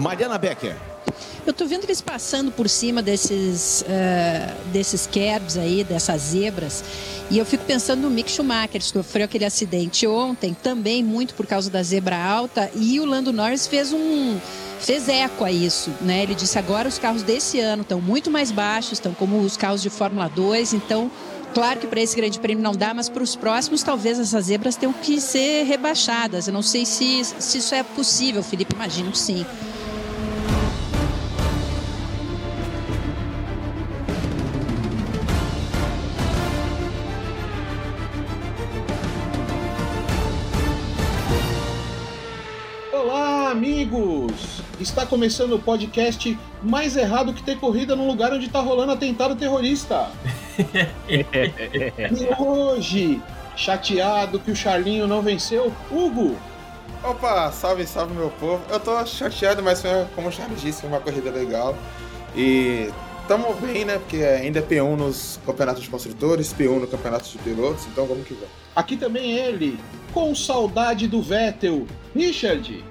Mariana Becker. Eu tô vendo eles passando por cima desses, uh, desses cabs aí, dessas zebras, e eu fico pensando no Mick Schumacher, que sofreu aquele acidente ontem, também muito por causa da zebra alta, e o Lando Norris fez um fez eco a isso, né? Ele disse agora os carros desse ano estão muito mais baixos, estão como os carros de Fórmula 2, então Claro que para esse grande prêmio não dá, mas para os próximos talvez essas zebras tenham que ser rebaixadas. Eu não sei se, se isso é possível, Felipe, imagino que sim. Está começando o podcast mais errado que ter corrida num lugar onde está rolando atentado terrorista. e hoje, chateado que o Charlinho não venceu, Hugo. Opa, salve, salve meu povo. Eu tô chateado, mas foi, como o Charles disse, foi uma corrida legal. E tamo bem, né? Porque ainda é P1 nos campeonatos de construtores, P1 no campeonato de pilotos, então vamos que vamos. Aqui também ele, com saudade do Vettel, Richard.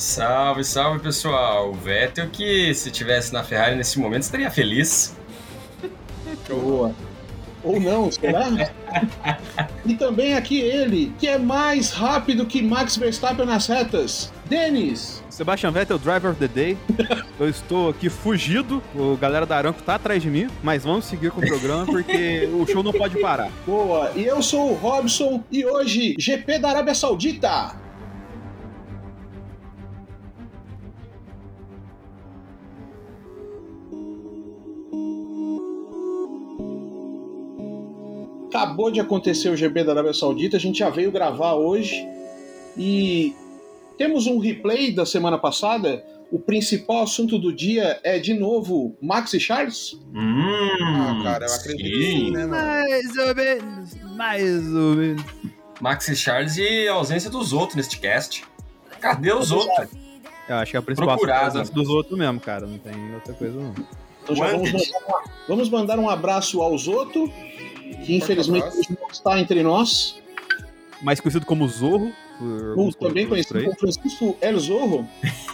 Salve, salve pessoal! O Vettel que se tivesse na Ferrari nesse momento estaria feliz. Boa. Ou não, será? e também aqui ele, que é mais rápido que Max Verstappen nas retas, Denis. Sebastian Vettel, driver of the day. Eu estou aqui fugido, o galera da Aranco tá atrás de mim, mas vamos seguir com o programa porque o show não pode parar. Boa, e eu sou o Robson e hoje GP da Arábia Saudita. Acabou de acontecer o GB da Arábia Saudita, a gente já veio gravar hoje e temos um replay da semana passada. O principal assunto do dia é de novo Max e Charles? Hum, ah, cara, eu acredito sim. que sim, né, mano? Mais ou menos, mais ou menos. Max e Charles e a ausência dos outros neste cast. Cadê os outros? Eu acho que é a principal ausência dos outros mesmo, cara. Não tem outra coisa não. Então já vamos mandar, vamos mandar um abraço aos outros que infelizmente não está entre nós. Mais conhecido como Zorro. Por, também conhecido como Francisco El Zorro.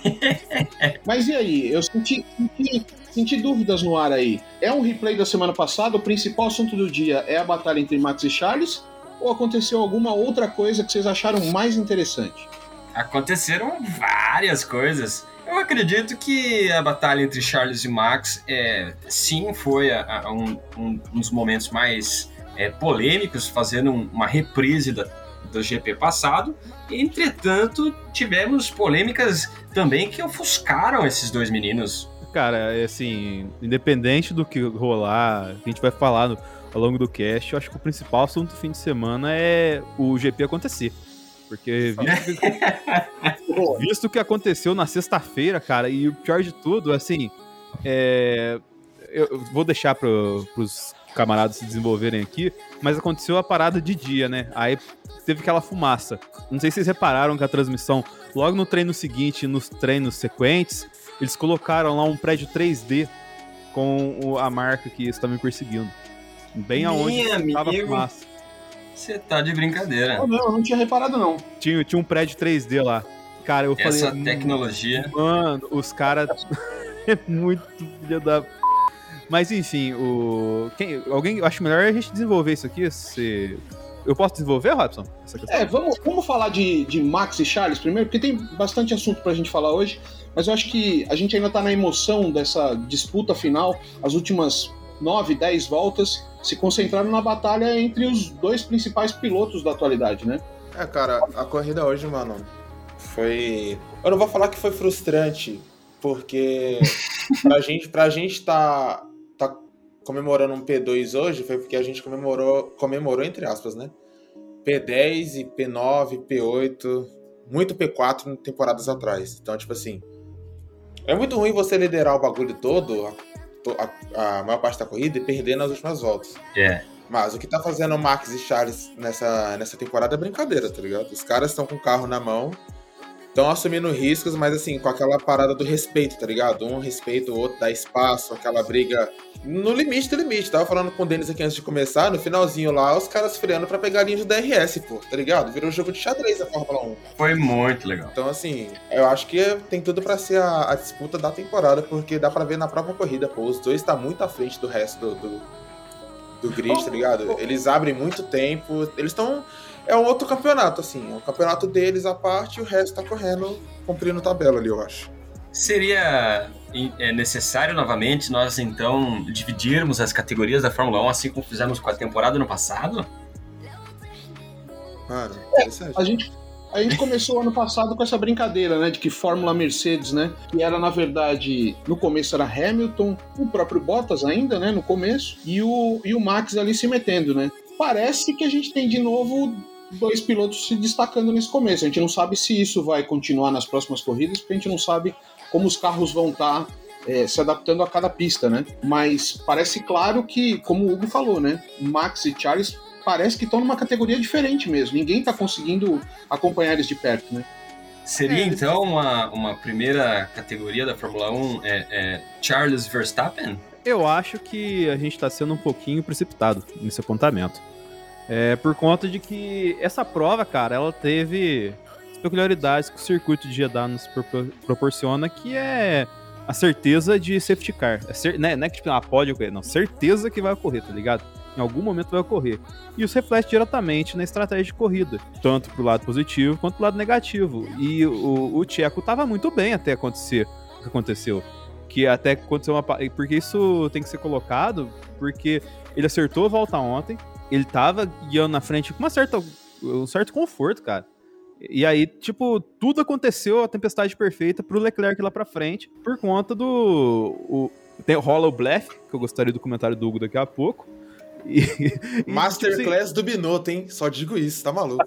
Mas e aí? Eu senti, senti, senti, dúvidas no ar aí. É um replay da semana passada, o principal assunto do dia é a batalha entre Max e Charles? Ou aconteceu alguma outra coisa que vocês acharam mais interessante? Aconteceram várias coisas. Eu acredito que a batalha entre Charles e Max, é, sim, foi a, a um, um, um, dos momentos mais é, polêmicos, fazendo uma reprise da, do GP passado. Entretanto, tivemos polêmicas também que ofuscaram esses dois meninos. Cara, é assim, independente do que rolar, a gente vai falar no, ao longo do cast, eu acho que o principal assunto do fim de semana é o GP acontecer. Porque visto que, visto que aconteceu na sexta-feira, cara, e o pior de tudo, assim, é, eu vou deixar para os camaradas se desenvolverem aqui, mas aconteceu a parada de dia, né? Aí teve aquela fumaça. Não sei se vocês repararam que a transmissão, logo no treino seguinte, nos treinos sequentes, eles colocaram lá um prédio 3D com a marca que estava me perseguindo. Bem aonde estava a fumaça. Você tá de brincadeira. Oh, não, eu não tinha reparado, não. Tinha, tinha um prédio 3D lá. Cara, eu Essa falei. Essa tecnologia. Mano, os caras. é muito filha da mas enfim, o. Quem... Alguém. Acho melhor a gente desenvolver isso aqui. Se... Eu posso desenvolver, Robson? É, vamos, vamos falar de, de Max e Charles primeiro, porque tem bastante assunto pra gente falar hoje. Mas eu acho que a gente ainda tá na emoção dessa disputa final. As últimas 9, 10 voltas se concentraram na batalha entre os dois principais pilotos da atualidade, né? É, cara, a corrida hoje, mano, foi. Eu não vou falar que foi frustrante, porque pra gente, pra gente tá comemorando um P2 hoje foi porque a gente comemorou, comemorou entre aspas, né? P10 e P9, P8, muito P4 em temporadas atrás. Então, tipo assim, é muito ruim você liderar o bagulho todo, a, a, maior parte da corrida, e perder nas últimas voltas. É. Mas o que tá fazendo o Max e Charles nessa, nessa temporada é brincadeira, tá ligado? Os caras estão com o carro na mão estão assumindo riscos, mas assim, com aquela parada do respeito, tá ligado? Um respeita o outro, dá espaço, aquela briga no limite do limite. Tava falando com o Denis aqui antes de começar, no finalzinho lá, os caras freando pra pegar a linha de DRS, pô, tá ligado? Virou um jogo de xadrez a Fórmula 1. Foi muito legal. Então, assim, eu acho que tem tudo para ser a, a, disputa da temporada, porque dá para ver na própria corrida, pô, os dois tá muito à frente do resto do, do, do grid, tá ligado? Eles abrem muito tempo, eles estão é um outro campeonato, assim. É um campeonato deles à parte e o resto tá correndo, cumprindo tabela ali, eu acho. Seria é necessário novamente nós então dividirmos as categorias da Fórmula 1 assim como fizemos com a temporada no passado? Mano, é, a gente a gente começou ano passado com essa brincadeira, né, de que Fórmula Mercedes, né, que era na verdade no começo era Hamilton, o próprio Bottas ainda, né, no começo, e o e o Max ali se metendo, né. Parece que a gente tem de novo dois pilotos se destacando nesse começo. A gente não sabe se isso vai continuar nas próximas corridas, porque a gente não sabe como os carros vão estar tá, é, se adaptando a cada pista, né? Mas parece claro que, como o Hugo falou, né? Max e Charles parece que estão numa categoria diferente mesmo. Ninguém está conseguindo acompanhar eles de perto, né? Seria é, então uma, uma primeira categoria da Fórmula 1 é, é Charles Verstappen? Eu acho que a gente está sendo um pouquinho precipitado nesse apontamento. É por conta de que essa prova, cara, ela teve peculiaridades que o circuito de Jeddah nos proporciona, que é a certeza de safety car. É cer né, não é que tipo, ah, pode ocorrer, não, certeza que vai ocorrer, tá ligado? Em algum momento vai ocorrer. E isso reflete diretamente na estratégia de corrida, tanto pro lado positivo quanto pro lado negativo. E o, o Tcheco tava muito bem até acontecer o que aconteceu. Que até aconteceu uma. Porque isso tem que ser colocado, porque ele acertou a volta ontem, ele tava guiando na frente com uma certa, um certo conforto, cara. E aí, tipo, tudo aconteceu, a tempestade perfeita pro Leclerc lá pra frente, por conta do. O, tem, rola o Bleff, que eu gostaria do comentário do Hugo daqui a pouco. E, Masterclass tipo, assim, do Binotto, hein? Só digo isso, tá maluco.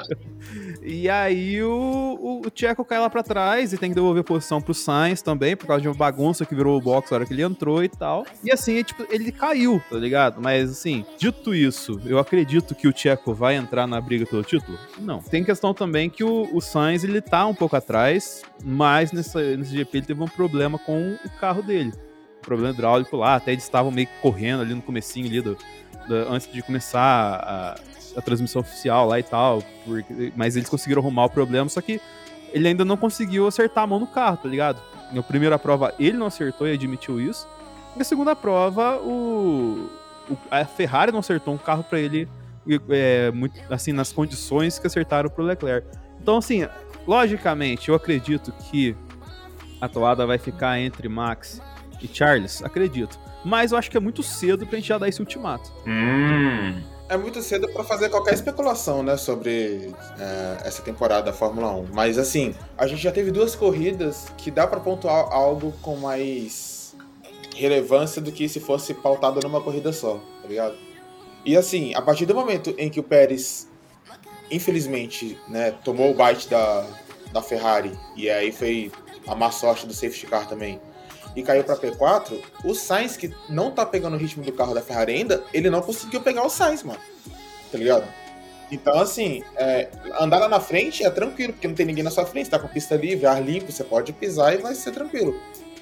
e aí o, o, Tcheco cai lá pra trás e tem que devolver posição pro Sainz também, por causa de uma bagunça que virou o box na hora que ele entrou e tal. E assim, tipo, ele caiu, tá ligado? Mas assim, dito isso, eu acredito que o Tcheco vai entrar na briga pelo título? Não. Tem questão também que o, o Sainz, ele tá um pouco atrás, mas nessa, nesse GP ele teve um problema com o carro dele problema hidráulico lá, até eles estavam meio que correndo ali no comecinho ali do, do antes de começar a, a, transmissão oficial lá e tal, porque, mas eles conseguiram arrumar o problema, só que ele ainda não conseguiu acertar a mão no carro, tá ligado? Na primeira prova ele não acertou e admitiu isso. Na segunda prova, o, o a Ferrari não acertou um carro para ele é, muito, assim, nas condições que acertaram pro Leclerc. Então, assim, logicamente, eu acredito que a toada vai ficar entre Max e Charles, acredito. Mas eu acho que é muito cedo pra gente já dar esse ultimato. Hum. É muito cedo para fazer qualquer especulação, né, sobre é, essa temporada da Fórmula 1. Mas assim, a gente já teve duas corridas que dá para pontuar algo com mais relevância do que se fosse pautado numa corrida só, tá ligado? E assim, a partir do momento em que o Pérez, infelizmente, né, tomou o bite da, da Ferrari e aí foi a má sorte do safety car também e caiu para P4, o Sainz, que não tá pegando o ritmo do carro da Ferrari ainda, ele não conseguiu pegar o Sainz, mano. Tá ligado? Então, assim, é, andar lá na frente é tranquilo, porque não tem ninguém na sua frente, tá com pista livre, ar limpo, você pode pisar e vai ser tranquilo.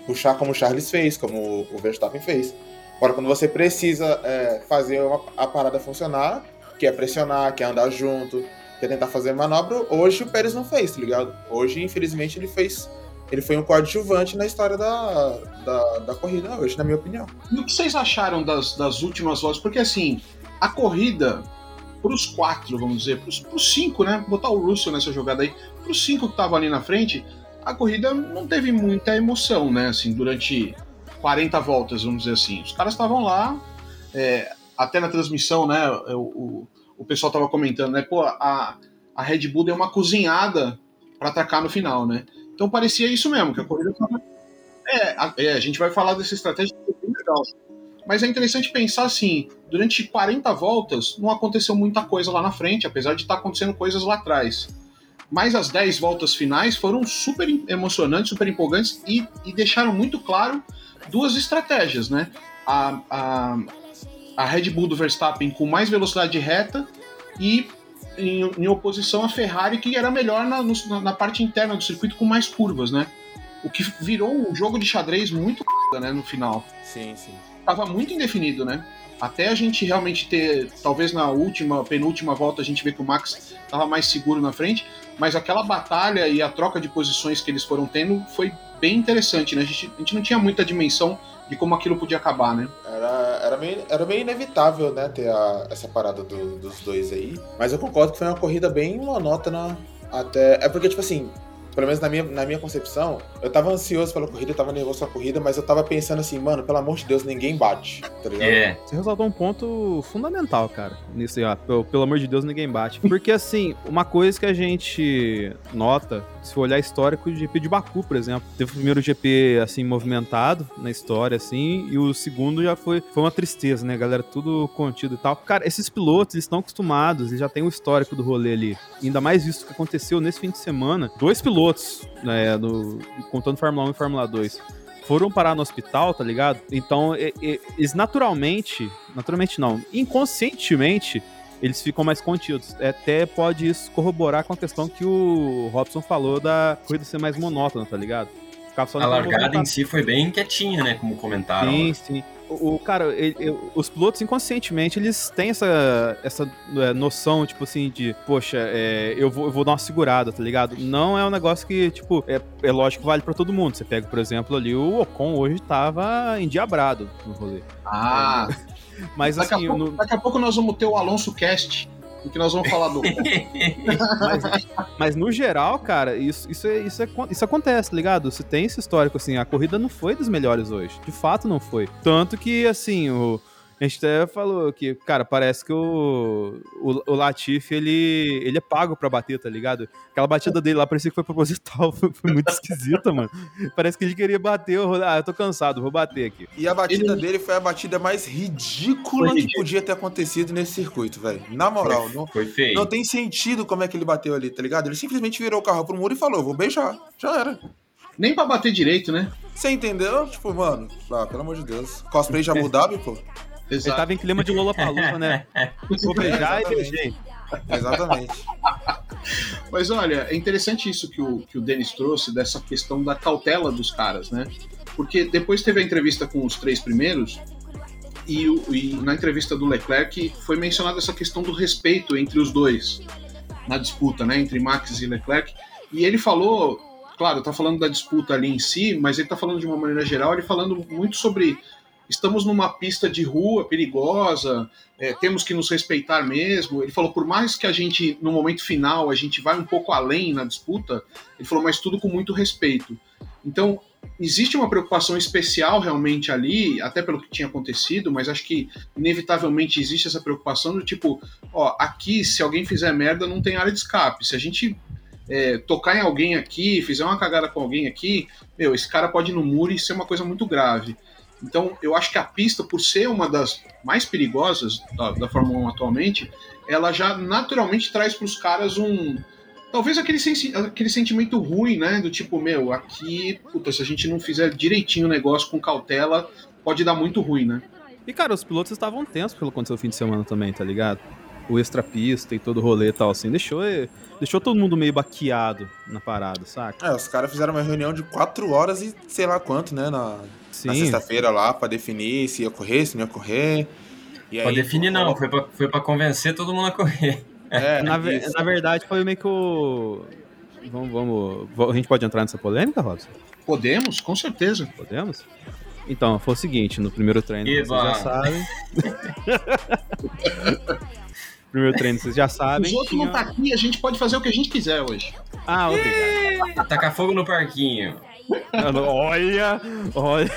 Puxar como o Charles fez, como o Verstappen fez. Agora, quando você precisa é, fazer uma, a parada funcionar, que é pressionar, que é andar junto, que é tentar fazer manobra, hoje o Pérez não fez, tá ligado? Hoje, infelizmente, ele fez ele foi um coadjuvante na história da, da, da, corrida hoje, na minha opinião. E o que vocês acharam das, das últimas voltas? Porque assim, a corrida, para os quatro, vamos dizer, para os cinco, né? Botar o Russell nessa jogada aí, para os cinco que estavam ali na frente, a corrida não teve muita emoção, né? Assim, durante 40 voltas, vamos dizer assim. Os caras estavam lá, é, até na transmissão, né? O, o, o pessoal estava comentando, né? Pô, a, a Red Bull deu uma cozinhada para atacar no final, né? Então parecia isso mesmo, que a corrida estava. É, a, é, a gente vai falar dessa estratégia que é bem legal. Mas é interessante pensar assim: durante 40 voltas não aconteceu muita coisa lá na frente, apesar de estar tá acontecendo coisas lá atrás. Mas as 10 voltas finais foram super emocionantes, super empolgantes e, e deixaram muito claro duas estratégias, né? A, a, a Red Bull do Verstappen com mais velocidade reta e em, em oposição à Ferrari, que era melhor na, no, na parte interna do circuito com mais curvas, né? O que virou um jogo de xadrez muito né, no final. Sim, sim. Tava muito indefinido, né? Até a gente realmente ter, talvez na última, penúltima volta, a gente vê que o Max estava mais seguro na frente, mas aquela batalha e a troca de posições que eles foram tendo foi bem interessante, né? A gente, a gente não tinha muita dimensão de como aquilo podia acabar, né? Era, era, meio, era meio inevitável, né, ter a, essa parada do, dos dois aí. Mas eu concordo que foi uma corrida bem monótona até. É porque, tipo assim, pelo menos na minha, na minha concepção, eu tava ansioso pela corrida, eu tava nervoso pela corrida, mas eu tava pensando assim, mano, pelo amor de Deus, ninguém bate, tá ligado? É. Você ressaltou um ponto fundamental, cara, nisso aí, ó, pelo, pelo amor de Deus, ninguém bate. Porque, assim, uma coisa que a gente nota, se for olhar histórico, o GP de Baku, por exemplo, teve o primeiro GP, assim, movimentado na história, assim, e o segundo já foi, foi uma tristeza, né, galera, tudo contido e tal. Cara, esses pilotos, eles estão acostumados, eles já têm o histórico do rolê ali, ainda mais visto que aconteceu nesse fim de semana, dois pilotos pilotos, né, no, contando Fórmula 1 e Fórmula 2, foram parar no hospital, tá ligado? Então, eles naturalmente, naturalmente não, inconscientemente, eles ficam mais contidos. É, até pode isso corroborar com a questão que o Robson falou da corrida ser mais monótona, tá ligado? a largada em si foi bem quietinha, né? Como comentaram. Sim, sim o, cara, ele, ele, os pilotos inconscientemente eles têm essa, essa é, noção, tipo assim, de, poxa, é, eu, vou, eu vou dar uma segurada, tá ligado? Não é um negócio que, tipo, é, é lógico que vale pra todo mundo. Você pega, por exemplo, ali, o Ocon hoje tava endiabrado no rolê. Ah! Mas daqui assim. A pouco, no... Daqui a pouco nós vamos ter o Alonso Cast do que nós vamos falar do. mas, mas, no geral, cara, isso, isso, é, isso, é, isso acontece, tá ligado? Você tem esse histórico, assim, a corrida não foi dos melhores hoje. De fato, não foi. Tanto que, assim, o a gente até falou que, cara, parece que o, o, o Latif, ele, ele é pago pra bater, tá ligado? Aquela batida dele lá parecia que foi proposital, foi, foi muito esquisita, mano. Parece que ele queria bater, eu, ah, eu tô cansado, vou bater aqui. E a batida ele... dele foi a batida mais ridícula que podia ter acontecido nesse circuito, velho. Na moral, foi, não, foi feio. não tem sentido como é que ele bateu ali, tá ligado? Ele simplesmente virou o carro pro muro e falou, vou beijar. Já era. Nem pra bater direito, né? Você entendeu? Tipo, mano, ah, pelo amor de Deus. Cosplay de Abu Dhabi, pô. Exato. Ele tava em clima de Lollapalooza, né? Vou beijar é, e beijei. Exatamente. Mas olha, é interessante isso que o, que o Denis trouxe, dessa questão da cautela dos caras, né? Porque depois teve a entrevista com os três primeiros, e, e na entrevista do Leclerc foi mencionada essa questão do respeito entre os dois, na disputa, né? Entre Max e Leclerc. E ele falou, claro, tá falando da disputa ali em si, mas ele tá falando de uma maneira geral, ele falando muito sobre estamos numa pista de rua perigosa, é, temos que nos respeitar mesmo. Ele falou, por mais que a gente, no momento final, a gente vai um pouco além na disputa, ele falou, mas tudo com muito respeito. Então, existe uma preocupação especial realmente ali, até pelo que tinha acontecido, mas acho que inevitavelmente existe essa preocupação do tipo, ó, aqui se alguém fizer merda não tem área de escape. Se a gente é, tocar em alguém aqui, fizer uma cagada com alguém aqui, meu, esse cara pode ir no muro e ser uma coisa muito grave. Então, eu acho que a pista, por ser uma das mais perigosas da, da Fórmula 1 atualmente, ela já naturalmente traz para os caras um. Talvez aquele, aquele sentimento ruim, né? Do tipo, meu, aqui, puta, se a gente não fizer direitinho o negócio com cautela, pode dar muito ruim, né? E, cara, os pilotos estavam tensos pelo que aconteceu no fim de semana também, tá ligado? O extra-pista e todo o rolê e tal, assim, deixou, deixou todo mundo meio baqueado na parada, saca? É, os caras fizeram uma reunião de quatro horas e sei lá quanto, né, na, na sexta-feira lá para definir se ia correr, se não ia correr. E pra definir não, foi pra, foi pra convencer todo mundo a correr. É, na, na verdade foi meio que o... Vamos, vamos, a gente pode entrar nessa polêmica, Robson? Podemos, com certeza. Podemos? Então, foi o seguinte, no primeiro treino, Eba. vocês já sabem. primeiro treino, vocês já sabem. Os outros não tá aqui, a gente pode fazer o que a gente quiser hoje. Ah, obrigado. Tacar fogo no parquinho. olha, olha.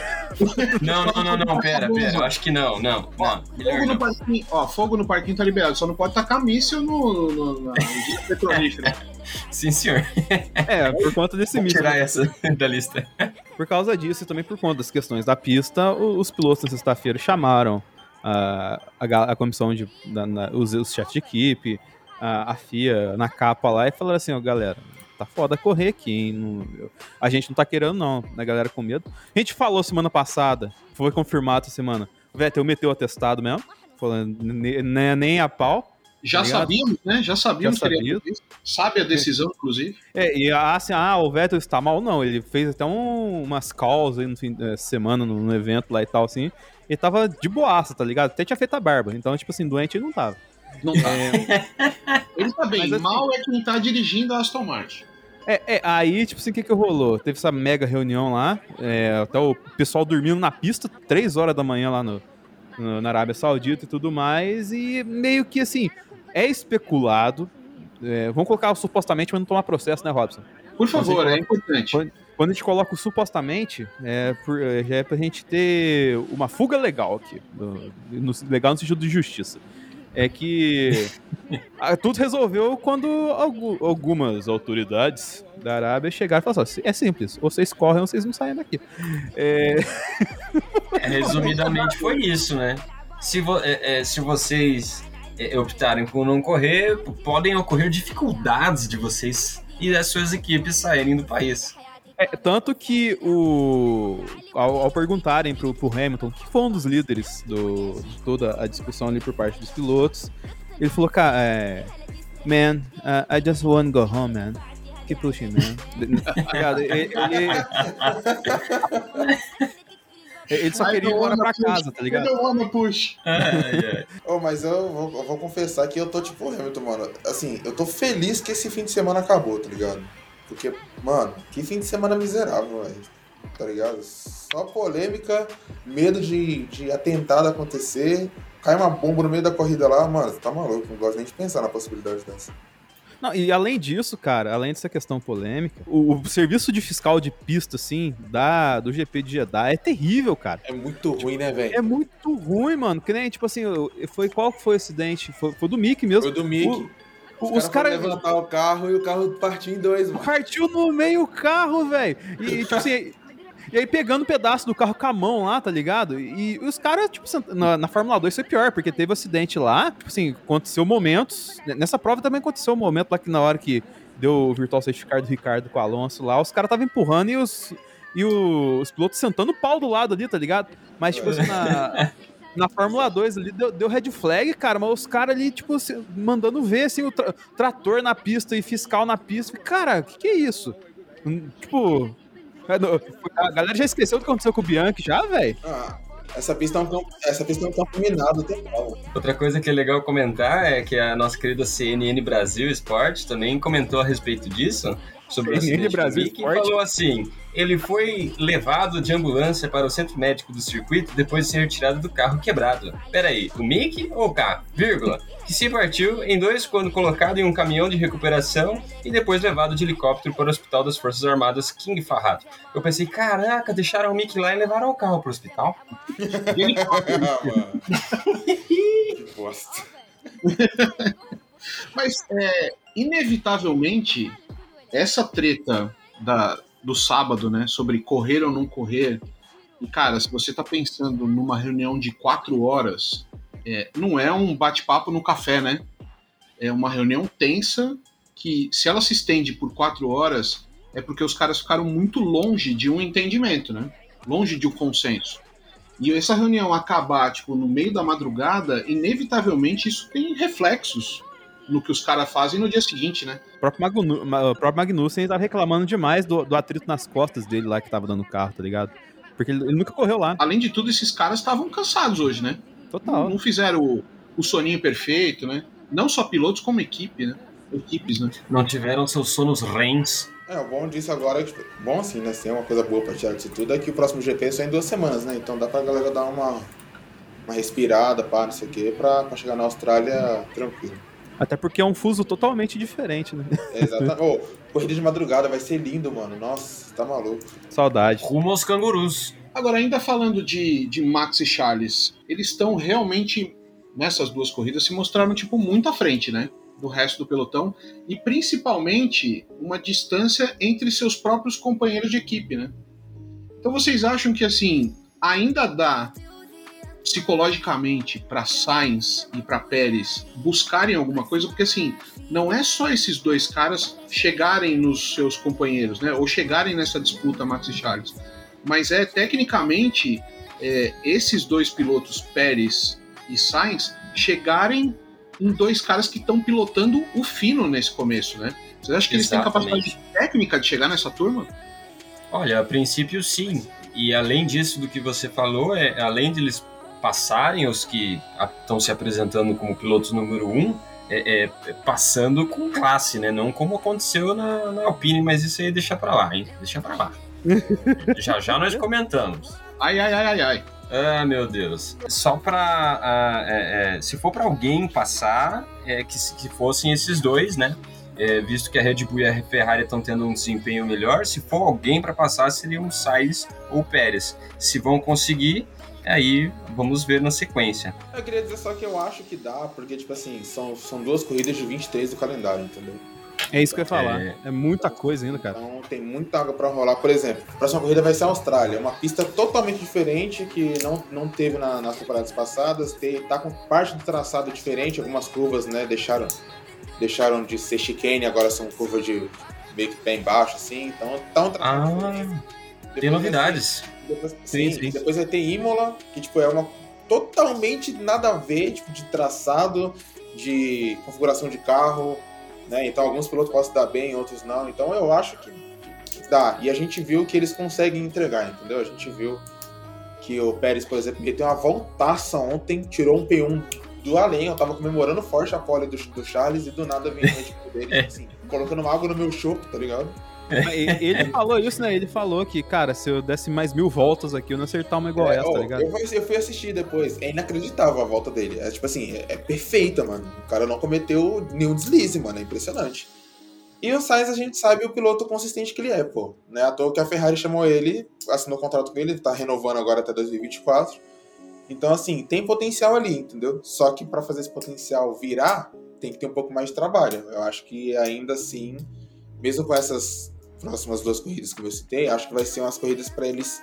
Não, não, não, não, pera, pera. Eu acho que não, não. não fogo, no parquinho, ó, fogo no parquinho tá liberado, só não pode tacar míssil no, no, no, Sim, senhor. É, por conta desse míssil. tirar essa da lista. Por causa disso e também por conta das questões da pista, os pilotos na sexta-feira chamaram a, a, a comissão de da, na, os, os chefes de equipe, a, a FIA na capa lá e falaram assim, ó, galera, tá foda correr aqui, hein? A gente não tá querendo, não, né, galera com medo. A gente falou semana passada, foi confirmado essa semana. O Vettel meteu o atestado mesmo, falando nem, nem a pau. Já Tá sabíamos, né? Já sabíamos Já que ele. Sabe a decisão, inclusive. É, e assim, ah, o Vettel está mal, não. Ele fez até um- umas calls aí no fim de semana, no, no evento lá e tal, assim. Ele tava de boaça, tá ligado? Até tinha feito a barba. Então, tipo assim, doente ele não tava. Não tá. Ele tá bem. Mas assim- Mal é quem tá dirigindo a Aston Martin. É, é, aí, tipo assim, o que que rolou? Teve essa mega reunião lá, é, até o pessoal dormindo na pista, três horas da manhã lá no, no- na Arábia Saudita e tudo mais, e meio que assim, é especulado, é, vamos colocar o supostamente, mas não tomar processo, né, Robson? Por favor, é importante. Quando- Quando a gente coloca o supostamente, é, por- é, já é pra gente ter uma fuga legal aqui, no- no- legal no sentido de justiça. É que tudo resolveu quando algu- algumas autoridades da Arábia chegaram e falaram assim: é simples, ou vocês correm ou vocês não saem daqui. É, É, resumidamente foi isso, né? Se, vo- é, é, se vocês é, optarem por não correr, podem ocorrer dificuldades de vocês e das suas equipes saírem do país. É, tanto que o ao, ao perguntarem pro, pro Hamilton, que foi um dos líderes do, de toda a discussão ali por parte dos pilotos, ele falou, cara, é, man, uh, I just want to go home, man. Keep pushing, man. Ligado? ele, ele- ele só I queria ir embora wanna pra push. casa, tá Eu ligado? não amo push. Ô, mas eu vou, eu vou confessar que eu tô tipo Hamilton, mano. Assim, eu tô feliz que esse fim de semana acabou, tá ligado? Porque, mano, que fim de semana miserável, velho. Tá ligado? Só polêmica, medo de, de atentado acontecer. Cai uma bomba no meio da corrida lá, mano, você tá maluco, não gosto nem de pensar na possibilidade dessa. Não, e além disso, cara, além dessa questão polêmica, o, o serviço de fiscal de pista, assim, da, do GP de Jeddah é terrível, cara. É muito ruim, né, velho? É muito ruim, mano. Que nem, tipo assim, foi qual que foi o acidente? Foi, foi do Mickey mesmo. Foi do Mickey. Os os caras foram levantar o carro e o carro partiu em dois, mano. partiu no meio o carro, velho. E, e, tipo assim, e aí pegando um pedaço do carro com a mão lá, tá ligado? E, os caras, tipo, na, na Fórmula 2 foi pior, porque teve acidente lá, tipo assim, aconteceu momentos. Nessa prova também aconteceu um momento lá que na hora que deu o virtual safety car do Ricardo com o Alonso lá, os caras estavam empurrando e os. E o- os pilotos sentando o pau do lado ali, tá ligado? Mas, tipo assim, na, na Fórmula 2 ali deu, deu red flag, cara, mas os caras ali, tipo, assim, mandando ver, assim, o tra- trator na pista e fiscal na pista. Cara, o que, que é isso? Hum, Tipo. é, A galera já esqueceu o que aconteceu com o Bianchi já, velho? Ah, essa pista é um campo, essa pista é um campo minado total. Outra coisa que é legal comentar é que a nossa querida CNN Brasil Esporte também comentou a respeito disso, sobre o acidente Brasil Mickey, falou assim, ele foi levado de ambulância para o centro médico do circuito depois de ser retirado do carro quebrado. Peraí, o Mickey ou o carro? Vírgula. Que se partiu em dois quando colocado em um caminhão de recuperação e depois levado de helicóptero para o Hospital das Forças Armadas King Fahd. Eu pensei, caraca, deixaram o Mickey lá e levaram o carro para o hospital. ah, mano. que bosta. Mas, é, inevitavelmente, essa treta da, do sábado, né, sobre correr ou não correr, e, cara, se você tá pensando numa reunião de quatro horas, é, não é um bate-papo no café, né? É uma reunião tensa que, se ela se estende por quatro horas, é porque os caras ficaram muito longe de um entendimento, né? Longe de um consenso. E essa reunião acabar, tipo, no meio da madrugada, inevitavelmente isso tem reflexos no que os caras fazem no dia seguinte, né? O próprio, Magnu, Ma- o próprio Magnussen tava reclamando demais do, do atrito nas costas dele lá que tava dando o carro, tá ligado? Porque ele, ele nunca correu lá. Além de tudo, esses caras estavam cansados hoje, né? Total. Não fizeram o, o soninho perfeito, né? Não só pilotos, como equipe, né? Equipes, né? Não tiveram seus sonos REMs. É, o bom disso agora é que, tipo, bom assim, né? Se é uma coisa boa pra tirar disso tudo, é que o próximo GP é só em duas semanas, né? Então dá pra galera dar uma, uma respirada, pá, não sei o quê, pra, pra chegar na Austrália tranquilo. Até porque é um fuso totalmente diferente, né? É, exatamente. Ô, corrida de madrugada vai ser lindo, mano. Nossa, tá maluco. Saudade. Rumo aos cangurus. Agora, ainda falando de, de Max e Charles, eles estão realmente, nessas duas corridas, se mostraram, tipo, muito à frente, né? Do resto do pelotão. E principalmente uma distância entre seus próprios companheiros de equipe, né? Então vocês acham que, assim, ainda dá psicologicamente para Sainz e para Pérez buscarem alguma coisa? Porque, assim, não é só esses dois caras chegarem nos seus companheiros, né? Ou chegarem nessa disputa Max e Charles mas é tecnicamente é, esses dois pilotos, Pérez e Sainz, chegarem em dois caras que estão pilotando o fino nesse começo, né? Você acha que eles têm capacidade técnica de chegar nessa turma? Olha, a princípio sim. E além disso do que você falou, é, além de eles passarem os que estão se apresentando como pilotos número um, é, é, passando com classe, né? Não como aconteceu na, na Alpine, mas isso aí deixa pra lá, hein? Deixa pra lá. já já nós comentamos. Ai, ai, ai, ai, ai. Ah, meu Deus. Só pra. Uh, é, é, se for para alguém passar, é, que, que fossem esses dois, né? É, visto que a Red Bull e a Ferrari estão tendo um desempenho melhor, se for alguém para passar, seriam Sainz ou Pérez. Se vão conseguir, aí vamos ver na sequência. Eu queria dizer só que eu acho que dá, porque, tipo assim, são, são duas corridas de 23 do calendário, entendeu? É isso que eu ia falar. É, é muita coisa ainda, cara. Então tem muita água para rolar. Por exemplo, a próxima corrida vai ser a Austrália. Uma pista totalmente diferente que não, não teve na, nas temporadas passadas. Tem, tá com parte do traçado diferente. Algumas curvas, né, deixaram, deixaram de ser chicane, agora são curvas de meio que pé embaixo, assim. Então tá um traçado ah, Tem novidades. Depois, sim, sim, sim. depois vai ter Imola, que tipo, é uma totalmente nada a ver, tipo, de traçado, de configuração de carro né? Então alguns pilotos podem se dar bem, outros não. Então eu acho que dá. E a gente viu que eles conseguem entregar, entendeu? A gente viu que o Pérez, por exemplo, meteu uma voltaça ontem, tirou um P1 do além, eu tava comemorando forte a pole do, do Charles e do nada vem o dele, assim, colocando água no meu chope, tá ligado? Ele falou isso, né? Ele falou que, cara, se eu desse mais mil voltas aqui, eu não acertar uma igual é, essa, tá ligado? Eu fui, eu fui, assistir depois. É inacreditável a volta dele. É tipo assim, é, é, perfeita, mano. O cara não cometeu nenhum deslize, mano. É impressionante. E o Sainz, a gente sabe o piloto consistente que ele é, pô. Não é à toa que a Ferrari chamou ele, assinou contrato com ele, ele tá renovando agora até 2024. Então, assim, tem potencial ali, entendeu? Só que para fazer esse potencial virar, tem que ter um pouco mais de trabalho. Eu acho que ainda assim, mesmo com essas próximas duas corridas que eu citei, acho que vai ser umas corridas para eles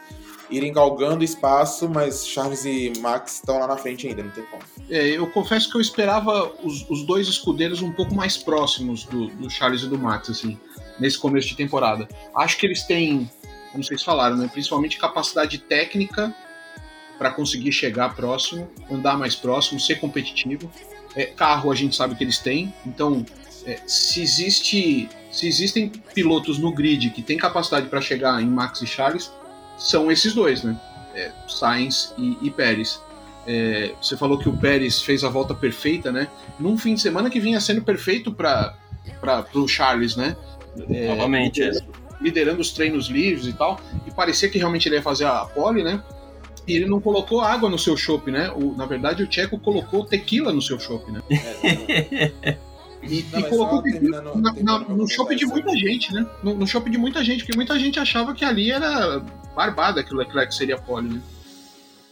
irem galgando espaço, mas Charles e Max estão lá na frente ainda, não tem como. É, eu confesso que eu esperava os, os dois escudeiros um pouco mais próximos do, do, Charles e do Max, assim, nesse começo de temporada. Acho que eles têm, como vocês falaram, né, principalmente capacidade técnica para conseguir chegar próximo, andar mais próximo, ser competitivo. É, carro a gente sabe que eles têm, então é, se existe se existem pilotos no grid que têm capacidade para chegar em Max e Charles, são esses dois, né? É, Sainz e, e Pérez. É, você falou que o Pérez fez a volta perfeita, né? Num fim de semana que vinha sendo perfeito para o Charles, né? É, Novamente, liderando, liderando os treinos livres e tal. E parecia que realmente ele ia fazer a pole, né? E ele não colocou água no seu chopp, né? O, na verdade, o Tcheco colocou tequila no seu chopp, né? E, não, e colocou na, na, no shopping de muita gente, né? No, no shopping de muita gente, porque muita gente achava que ali era barbada que o Leclerc seria pole, né?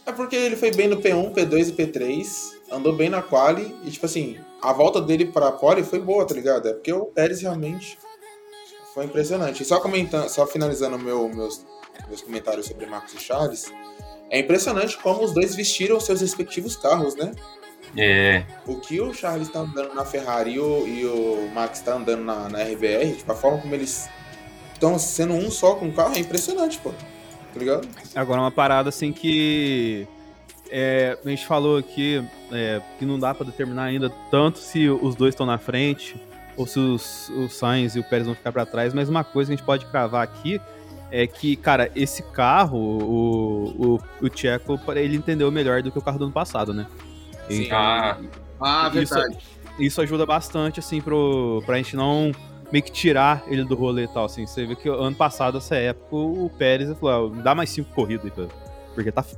É porque ele foi bem no P1, P2 e P3, andou bem na quali, e tipo assim, a volta dele pra pole foi boa, tá ligado? É porque o Pérez realmente foi impressionante. E só comentando, só finalizando meu, meus, meus comentários sobre Marcos e Charles, é impressionante como os dois vestiram seus respectivos carros, né? É. O que o Charles está andando na Ferrari e o, e o Max está andando na, na RBR, tipo, a forma como eles estão sendo um só com o carro é impressionante, pô. Tá ligado? Agora, uma parada assim que. É, a gente falou aqui é, que não dá para determinar ainda tanto se os dois estão na frente ou se os, os Sainz e o Pérez vão ficar para trás, mas uma coisa que a gente pode cravar aqui é que, cara, esse carro, o, o, o Checo, ele entendeu melhor do que o carro do ano passado, né? Sim. Então, ah, ah verdade. Isso, isso ajuda bastante, assim, pro, pra gente não meio que tirar ele do rolê e tal, assim. Você vê que ano passado, essa época, o Pérez falou, ah, dá mais cinco corridas aí, porque tá f...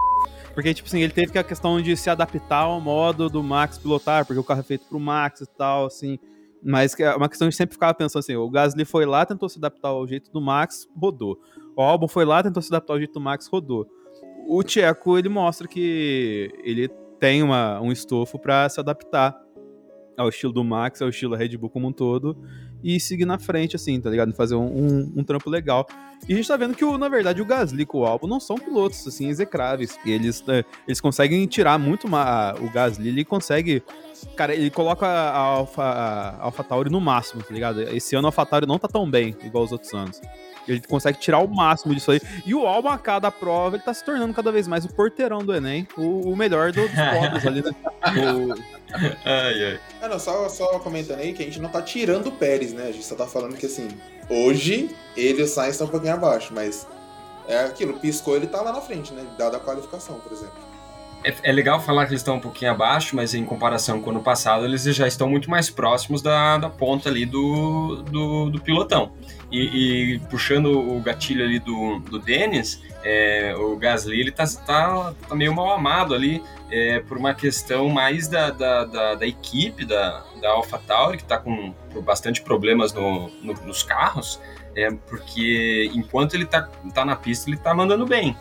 Porque, tipo assim, ele teve que a questão de se adaptar ao modo do Max pilotar, porque o carro é feito pro Max e tal, assim. Mas é uma questão de sempre ficava pensando assim, o Gasly foi lá, tentou se adaptar ao jeito do Max, rodou. O Albon foi lá, tentou se adaptar ao jeito do Max, rodou. O Tcheco, ele mostra que ele tem uma, um estofo para se adaptar ao estilo do Max, ao estilo Red Bull como um todo, e seguir na frente, assim, tá ligado? Fazer um, um, um trampo legal. E a gente tá vendo que, o, na verdade, o Gasly com o Albon não são pilotos, assim, execráveis. E eles, é, eles conseguem tirar muito uma, o Gasly, ele consegue... Cara, ele coloca a Alpha, a Alpha Tauri no máximo, tá ligado? Esse ano a Alpha Tauri não tá tão bem, igual os outros anos. Ele consegue tirar o máximo disso aí. E o Alba, a cada prova, ele tá se tornando cada vez mais o porteirão do Enem, o, o melhor dos pobres ali, né? O, ai, ai. Ah, não, só, só comentando aí que a gente não tá tirando o Pérez, né? A gente só tá falando que assim, hoje ele e o Sainz estão um pouquinho abaixo, mas é aquilo, piscou, ele tá lá na frente, né? Dada a qualificação, por exemplo. É, é, legal falar que eles estão um pouquinho abaixo, mas em comparação com o ano passado, eles já estão muito mais próximos da, da ponta ali do, do, do pilotão. E, e, puxando o gatilho ali do, do é, o Gasly ele tá, tá, tá, meio mal amado ali é, por uma questão mais da, da, da, da equipe da, da AlphaTauri, que está com bastante problemas no, no, nos carros, é, porque enquanto ele está tá na pista, ele está mandando bem.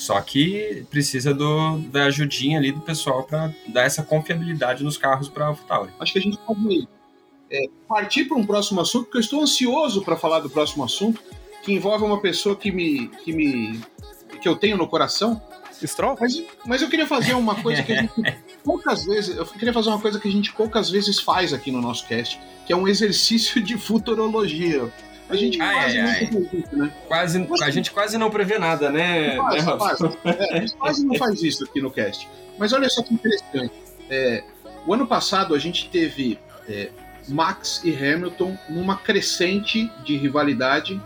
Só que precisa do, da ajudinha ali do pessoal para dar essa confiabilidade nos carros para a AlphaTauri. Acho que a gente pode é, partir para um próximo assunto, porque eu estou ansioso para falar do próximo assunto, que envolve uma pessoa que me, que me que eu tenho no coração. Stroll? Mas, mas eu queria fazer uma coisa que a gente poucas vezes, eu queria fazer uma coisa que a gente poucas vezes faz aqui no nosso cast, que é um exercício de futurologia. A gente ai, quase ai, não faz isso, né? Quase, a gente quase não prevê nada, né? Quase, né, quase. É, a gente quase não faz isso aqui no cast. Mas olha só que interessante. É, o ano passado a gente teve é, Max e Hamilton numa crescente de rivalidade.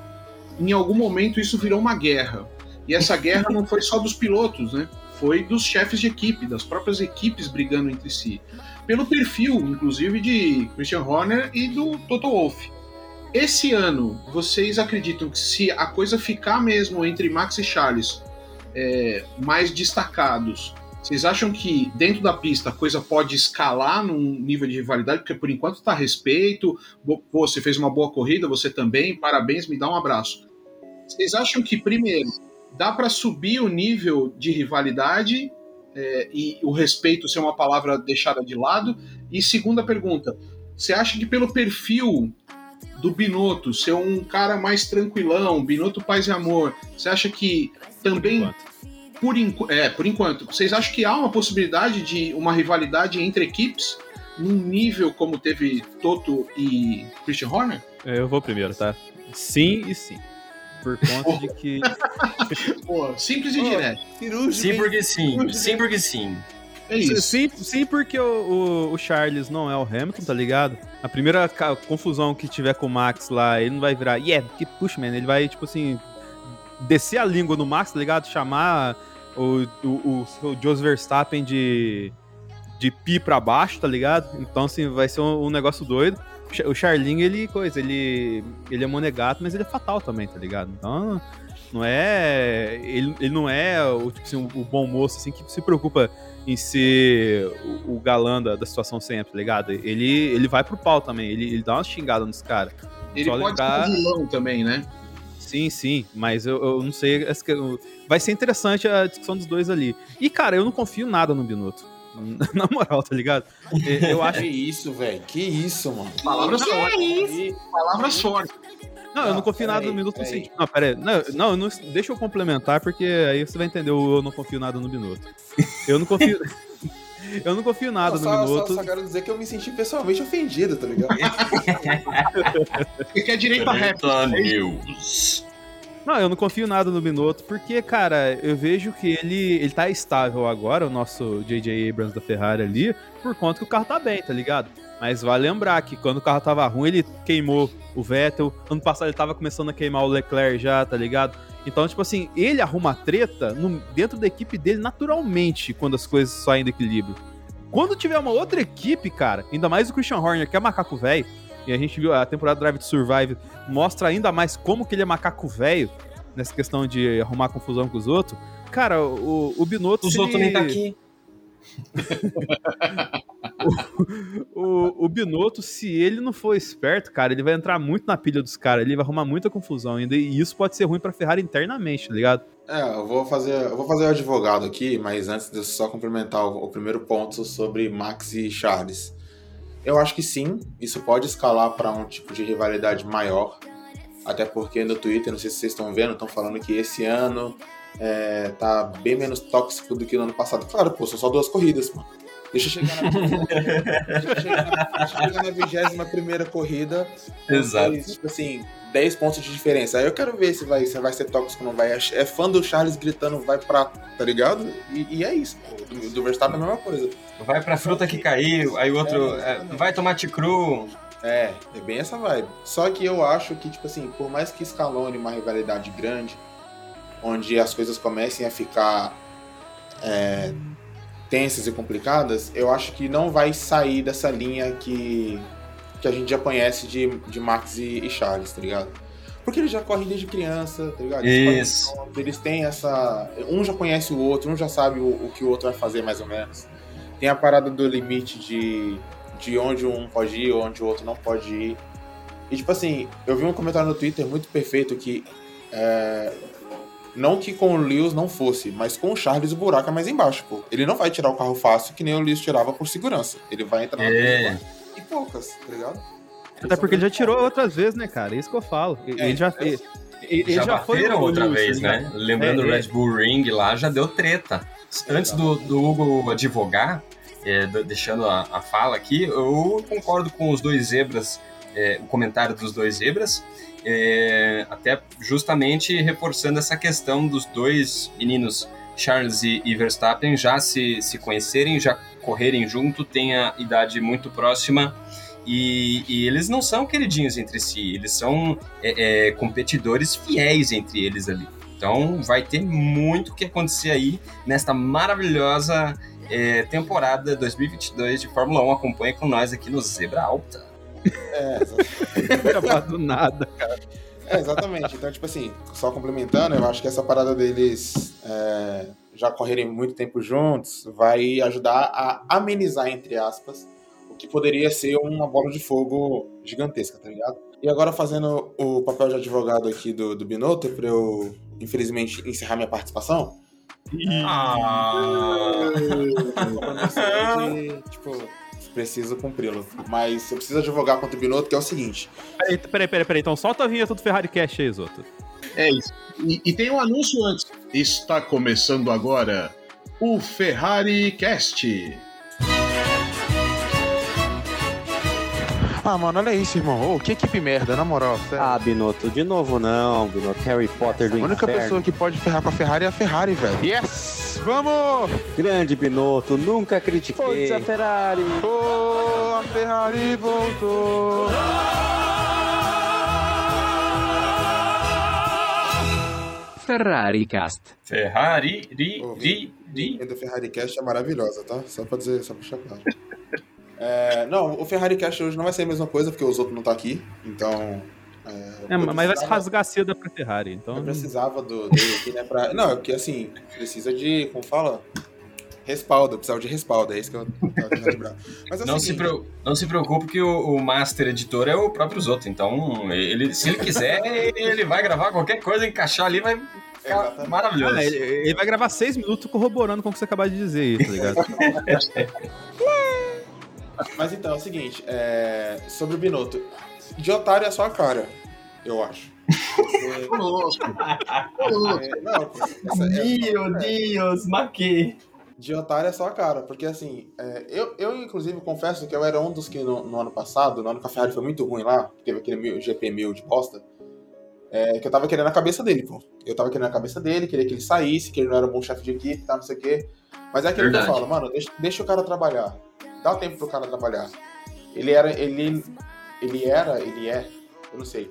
Em algum momento isso virou uma guerra. E essa guerra não foi só dos pilotos, né? Foi dos chefes de equipe, das próprias equipes brigando entre si. Pelo perfil, inclusive, de Christian Horner e do Toto Wolff. Esse ano, vocês acreditam que se a coisa ficar mesmo entre Max e Charles é, mais destacados, vocês acham que dentro da pista a coisa pode escalar num nível de rivalidade? Porque por enquanto está respeito, Pô, você fez uma boa corrida, você também, parabéns, me dá um abraço. Vocês acham que, primeiro, dá para subir o nível de rivalidade é, e o respeito ser uma palavra deixada de lado? E segunda pergunta, você acha que pelo perfil do Binotto ser um cara mais tranquilão, Binotto paz e amor, você acha que também por, enquanto. por, é, por enquanto, vocês acham que há uma possibilidade de uma rivalidade entre equipes num nível como teve Toto e Christian Horner? É, eu vou primeiro, tá? Sim e sim. Por conta de que. Pô, simples e direto. Sim porque sim. Sim porque sim. É isso. Sim, sim porque o, o, o, Charles não é o Hamilton, tá ligado? A primeira confusão que tiver com o Max lá, ele não vai virar, yeah, que puxa, man, ele vai, tipo assim, descer a língua no Max, tá ligado? Chamar o, o, o Jos Verstappen de, de pi pra baixo, tá ligado? Então, assim, vai ser um, um negócio doido. O Charlinho, ele, coisa, ele, ele é monegato, mas ele é fatal também, tá ligado? Então, não é. Ele, ele não é o, tipo assim, o bom moço assim, que se preocupa em ser o, o galã da, da, situação sempre, tá ligado? Ele, ele vai pro pau também, ele, ele dá uma xingada nos caras. Ele Só pode lembrar... ser vilão também, né? Sim, sim, mas eu, eu não sei. Vai ser interessante a discussão dos dois ali. E, cara, eu não confio nada no Binotto. Na moral, tá ligado? Eu acho. Que isso, velho. Que isso, mano. Palavras fortes. Palavras fortes. Não, eu não confio nada no Minuto no Não, pera aí. Não, não, não, deixa eu complementar, porque aí você vai entender o eu não confio nada no Minuto. Eu não confio. eu não confio nada não, no Minuto. Só, só, quero dizer que eu me senti pessoalmente ofendido, tá ligado? você quer direito a rap. Não, eu não confio nada no Binotto, porque, cara, eu vejo que ele, ele tá estável agora, o nosso J.J. Abrams da Ferrari ali, por conta que o carro tá bem, tá ligado? Mas vale lembrar que quando o carro tava ruim, ele queimou o Vettel. Ano passado ele tava começando a queimar o Leclerc já, tá ligado? Então, tipo assim, ele arruma treta no, dentro da equipe dele naturalmente quando as coisas saem do equilíbrio. Quando tiver uma outra equipe, cara, ainda mais o Christian Horner, que é macaco velho, e a gente viu a temporada Drive to Survive mostra ainda mais como que ele é macaco velho nessa questão de arrumar confusão com os outros. Cara, o, o Binotto. Os outros nem tá aqui. O, o, o, Binotto, se ele não for esperto, cara, ele vai entrar muito na pilha dos caras, ele vai arrumar muita confusão ainda, e isso pode ser ruim pra Ferrari internamente, tá ligado? É, eu vou fazer, eu vou fazer o advogado aqui, mas antes de eu só complementar o, o primeiro ponto sobre Max e Charles. Eu acho que sim, isso pode escalar para um tipo de rivalidade maior, até porque no Twitter, não sei se vocês estão vendo, estão falando que esse ano é, tá bem menos tóxico do que no ano passado. Claro, pô, são só duas corridas, mano. Deixa eu chegar na vigésima primeira corrida. Exato. tipo assim, 10 pontos de diferença. Aí eu quero ver se vai, se vai ser tóxico ou não vai. É fã do Charles gritando vai pra. tá ligado? E, e é isso. Pô. Do, do Verstappen é a mesma coisa. Vai pra fruta que caiu, aí o outro. É, é, vai tomate cru. É, é bem essa vibe. Só que eu acho que, tipo assim, por mais que escalone uma rivalidade grande, onde as coisas comecem a ficar é, tensas e complicadas, eu acho que não vai sair dessa linha que, que a gente já conhece de, de Max e, e Charles, tá ligado? Porque eles já correm desde criança, tá ligado? Eles, Isso. Correm, eles têm essa. Um já conhece o outro, um já sabe o, o, que o outro vai fazer, mais ou menos. Tem a parada do limite de, de onde um pode ir, onde o outro não pode ir. E, tipo assim, eu vi um comentário no Twitter muito perfeito que. É, não que com o Lewis não fosse, mas com o Charles o buraco é mais embaixo, pô. Ele não vai tirar o carro fácil que nem o Lewis tirava por segurança. Ele vai entrar é. na e poucas, tá ligado? Até porque ele já tirou outras vezes, né, cara? É isso que eu falo. É, ele já fez. Ele já, já foi outra vez, né? né? Lembrando o é, Red Bull Ring lá, já deu treta. Antes do, do Hugo advogar, é, deixando a, a, fala aqui, eu concordo com os dois zebras, é, o comentário dos dois zebras, é, até justamente reforçando essa questão dos dois meninos, Charles e, Verstappen, já se, se conhecerem, já correrem junto, têm a idade muito próxima. E, e, eles não são queridinhos entre si, eles são é, é, competidores fiéis entre eles ali. Então vai ter muito que acontecer aí nesta maravilhosa é, temporada 2022 de Fórmula 1. Acompanhe com nós aqui no Zebra Alta. É, exatamente. do nada, cara. É, exatamente. Então, tipo assim, só complementando, eu acho que essa parada deles é, já correrem muito tempo juntos vai ajudar a amenizar, entre aspas, o que poderia ser uma bola de fogo gigantesca, tá ligado? E agora fazendo o papel de advogado aqui do, do Binotto, pra eu, infelizmente, encerrar minha participação. Ah! tipo, preciso cumpri-lo. Mas eu preciso advogar contra o Binotto, que é o seguinte. Peraí, peraí, peraí, peraí. Então solta a vinheta do Ferrari Cash aí, Zoto. É isso. E, e, tem um anúncio antes. Está começando agora o Ferrari Cast. Ah, mano, olha isso, irmão. Oh, que equipe merda, na moral. Sério. Ah, Binotto, de novo não, Binotto. Harry Potter do A única inferno. pessoa que pode ferrar com a Ferrari é a Ferrari, velho. Yes! Vamos! Grande Binotto, nunca critiquei. Força Ferrari! Oh, a Ferrari voltou! Ferrari Cast. Ferrari, ri, ri, ri. A Ferrari Cast é maravilhosa, tá? Só pra dizer, só pra claro. É, não, o Ferrari Cash hoje não vai ser a mesma coisa, porque os outros não tá aqui, então. É, é mas vai se rasgar cedo pra Ferrari, então. Eu precisava do, dele aqui, né? Pra... Não, é porque assim, precisa de. Como fala? Respaldo, precisava de respaldo, é isso que eu tava tentando lembrar. Mas, é não, se pre... não se preocupe que o, o, Master Editor é o próprio Zoto, então ele, se ele quiser, ele vai gravar qualquer coisa, encaixar ali, vai ficar maravilhoso. Ah, ele, ele, vai gravar seis minutos corroborando com o que você acabou de dizer, tá ligado? Mas então, é o seguinte, é... sobre o Binotto. De otário é só a cara, eu acho. Conosco. é, não, essa, Meu Deus, maquei. De otário é só a cara, porque assim, é, eu, eu inclusive confesso que eu era um dos que no, no, ano passado, no ano que a Ferrari foi muito ruim lá, teve aquele GP mil de posta, é, que eu tava querendo a cabeça dele, pô. Eu tava querendo a cabeça dele, queria que ele saísse, que ele não era um bom chefe de equipe, tá, não sei o quê. Mas é aquilo Verdade. que eu falo, mano, deixa, deixa o cara trabalhar dá tempo pro cara trabalhar. Ele era, ele, ele era, ele é, eu não sei.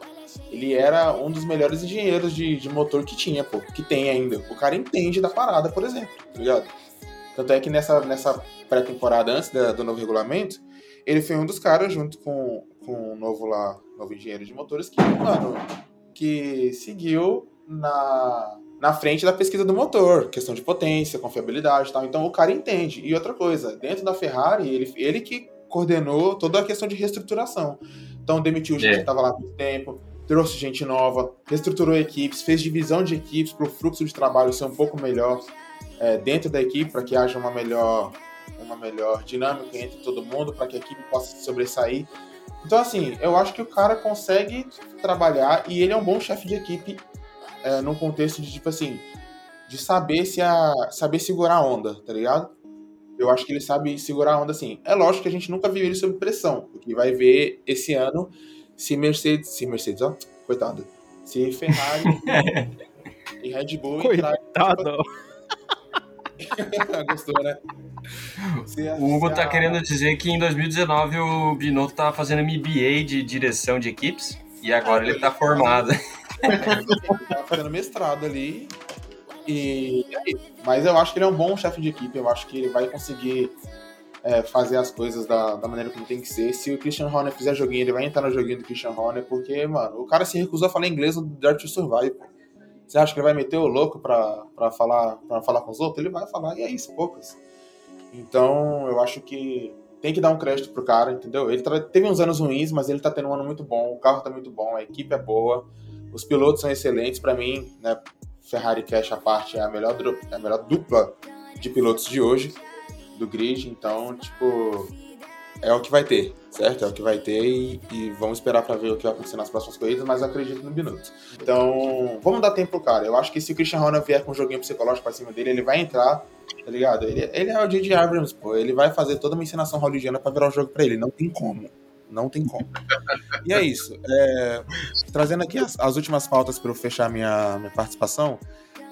Ele era um dos melhores engenheiros de, de motor que tinha, pô, que tem ainda. O cara entende da parada, por exemplo, tá ligado? Tanto é que nessa, nessa pré-temporada, antes da, do novo regulamento, ele foi um dos caras, junto com, com novo lá, novo engenheiro de motores, que, mano, que seguiu na, na frente da pesquisa do motor, questão de potência, confiabilidade e tal. Então o cara entende. E outra coisa, dentro da Ferrari, ele, ele que coordenou toda a questão de reestruturação. Então demitiu gente é. que estava lá muito tempo, trouxe gente nova, reestruturou equipes, fez divisão de equipes para o fluxo de trabalho ser um pouco melhor é, dentro da equipe, para que haja uma melhor, uma melhor dinâmica entre todo mundo, para que a equipe possa sobressair. Então, assim, eu acho que o cara consegue trabalhar e ele é um bom chefe de equipe é, num contexto de, tipo assim, de saber se a, saber segurar a onda, tá ligado? Eu acho que ele sabe segurar a onda assim. É lógico que a gente nunca viu ele sob pressão, porque vai ver esse ano se Mercedes, se Mercedes, ó, coitado, se Ferrari e Red Bull Coitado. Gostou, né? Se a- O Hugo tá querendo dizer que em 2019 o Binotto tava fazendo MBA de direção de equipes e agora ele tá formado. tá fazendo mestrado ali. E aí? Mas eu acho que ele é um bom chefe de equipe. Eu acho que ele vai conseguir é, fazer as coisas da, da maneira como tem que ser. Se o Christian Horner fizer joguinho, ele vai entrar no joguinho do Christian Horner, porque, mano, o cara se recusou a falar inglês no Dare to Survive. Você acha que ele vai meter o louco pra, pra, falar, pra falar com os outros? Ele vai falar, e é isso, poucas. Então, eu acho que tem que dar um crédito pro cara, entendeu? Ele tra- teve uns anos ruins, mas ele tá tendo um ano muito bom, o carro tá muito bom, a equipe é boa, os pilotos são excelentes. Pra mim, né, Ferrari Cash à parte é a melhor, é a melhor dupla de pilotos de hoje do grid, então, tipo, é o que vai ter, certo? É o que vai ter e, e vamos esperar pra ver o que vai acontecer nas próximas corridas, mas acredito no Binotto. Então, vamos dar tempo pro cara. Eu acho que se o Christian Horner vier com um joguinho psicológico pra cima dele, ele vai entrar, tá ligado? Ele, ele é o J.J. Abrams, pô. Ele vai fazer toda uma encenação hollywoodiana pra virar o jogo pra ele. Não tem como. Não tem como. E é isso. É, trazendo aqui as, as últimas pautas pra eu fechar minha, minha participação.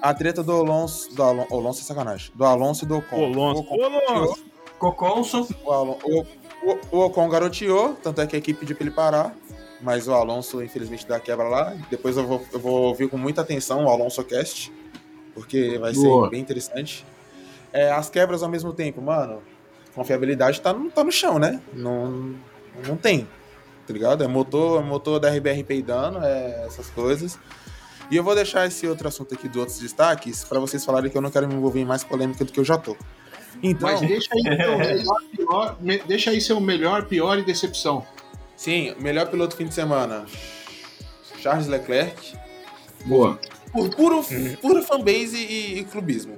A treta do Alonso. Do Alonso, Alonso é sacanagem. Do Alonso e do Ocon. Alonso. O Ocon Alonso. Coconso, o, Alon- o- o- o Ocon garoteou, tanto é que a equipe pediu pra ele parar. Mas o Alonso, infelizmente, dá a quebra lá. Depois eu vou, eu vou ouvir com muita atenção o Alonso Cast, porque vai Boa. ser bem interessante. É, as quebras ao mesmo tempo, mano, confiabilidade tá no, tá no chão, né? Não, não tem, tá ligado? É motor, é motor da RBR peidando, é essas coisas. E eu vou deixar esse outro assunto aqui dos outros destaques pra vocês falarem que eu não quero me envolver em mais polêmica do que eu já tô. Então, Mas deixa aí seu melhor, pior, me- deixa aí seu melhor, pior e decepção. Sim, melhor piloto fim de semana. Charles Leclerc. Boa. Por puro, puro fanbase e, e clubismo.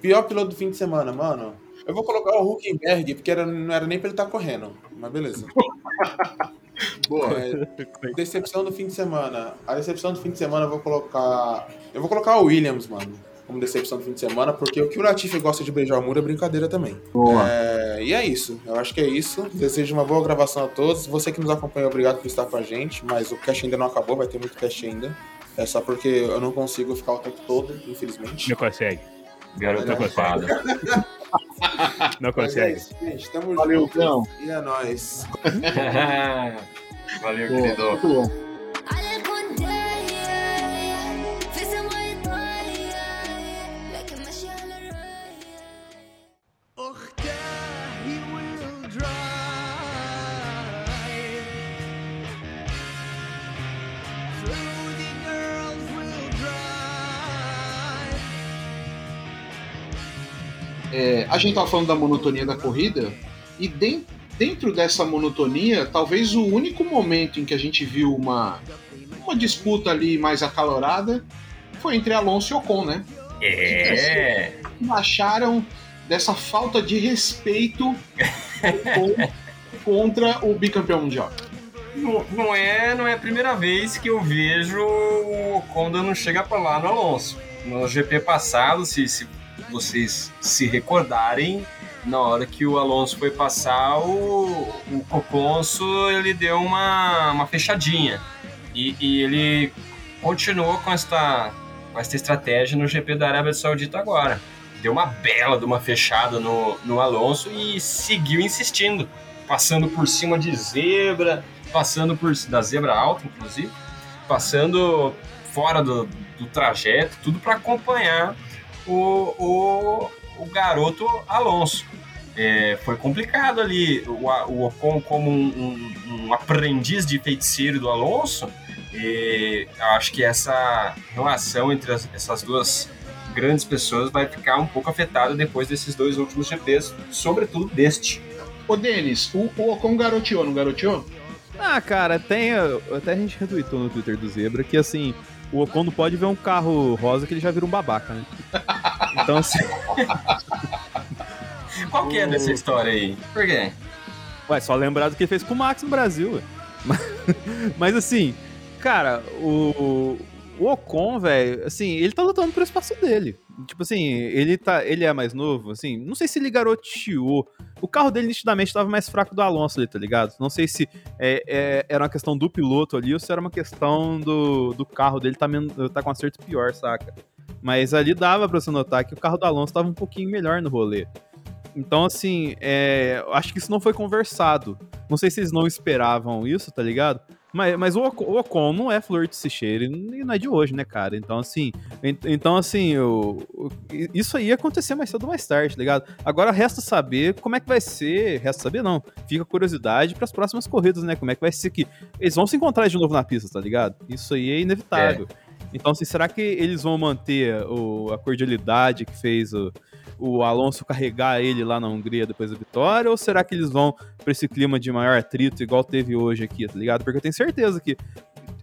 Pior piloto do fim de semana, mano. Eu vou colocar o Huckenberg, porque era, não era nem pra ele estar correndo. Mas beleza. Boa. É, decepção do fim de semana. A decepção do fim de semana eu vou colocar. Eu vou colocar o Williams, mano. Como decepção do fim de semana, porque o que o Latifi gosta de beijar o muro é brincadeira também. Boa. É, e é isso. Eu acho que é isso. Desejo uma boa gravação a todos. Você que nos acompanha, obrigado por estar com a gente. Mas o cast ainda não acabou, vai ter muito cast ainda. É só porque eu não consigo ficar o tempo todo, infelizmente. Não consegue. garoto Olha. ocupado. Não é consegue. isso, gente. Tamo Valeu, junto. Cão. E é nóis. Valeu, Boa. querido. Muito bom. É, a gente tava falando da monotonia da corrida e den- dentro dessa monotonia, talvez o único momento em que a gente viu uma, uma disputa ali mais acalorada foi entre Alonso e Ocon, né? É. que acharam dessa falta de respeito contra o bicampeão mundial. Não, não é, não é a primeira vez que eu vejo o Ocon dando chega pra lá no Alonso. No GP passado, se, se vocês se recordarem, na hora que o Alonso foi passar, o, o Coconso ele deu uma, uma fechadinha. E, e ele continuou com esta, com esta estratégia no GP da Arábia Saudita agora. Deu uma bela de uma fechada no, no Alonso e seguiu insistindo, passando por cima de zebra, passando por da zebra alta, inclusive, passando fora do, do trajeto, tudo para acompanhar o, o, o garoto Alonso. É, foi complicado ali. O, o Ocon, como um, um, um aprendiz de feiticeiro do Alonso, e eu acho que essa relação entre as- essas duas grandes pessoas vai ficar um pouco afetada depois desses dois últimos GPs, sobretudo deste. Ô, Denis, o, o Ocon garoteou, não garoteou? Ah, cara, tem. Até a gente retweetou no Twitter do Zebra que assim, o Ocon não pode ver um carro rosa que ele já vira um babaca, né? Então, assim, Qual que é dessa história aí? Por quê? ué, só lembrar do que ele fez com o Max no Brasil, ué. Mas, mas, assim, cara, o, o Ocon, velho, assim, ele tá lutando pro espaço dele. Tipo assim, ele tá. Ele é mais novo, assim. Não sei se ele garoteou. O carro dele nitidamente estava mais fraco do Alonso ali, tá ligado? Não sei se é, é, era uma questão do piloto ali ou se era uma questão do, do carro dele tá, tá com um acerto pior, saca? Mas ali dava pra você notar que o carro do Alonso tava um pouquinho melhor no rolê. Então, assim, é, acho que isso não foi conversado. Não sei se eles não esperavam isso, tá ligado? Mas, mas o, Ocon, o Ocon não é flor de cheiro e não é de hoje, né, cara? Então, assim, ent- então, assim, o, o- isso aí ia acontecer mais cedo ou mais tarde, tá ligado? Agora resta saber como é que vai ser. Resta saber, não. Fica curiosidade para as próximas corridas, né? Como é que vai ser que. Eles vão se encontrar de novo na pista, tá ligado? Isso aí é inevitável. Então, assim, será que eles vão manter o- a cordialidade que fez o, o Alonso carregar ele lá na Hungria depois da vitória? Ou será que eles vão pra esse clima de maior atrito, igual teve hoje aqui, tá ligado? Porque eu tenho certeza que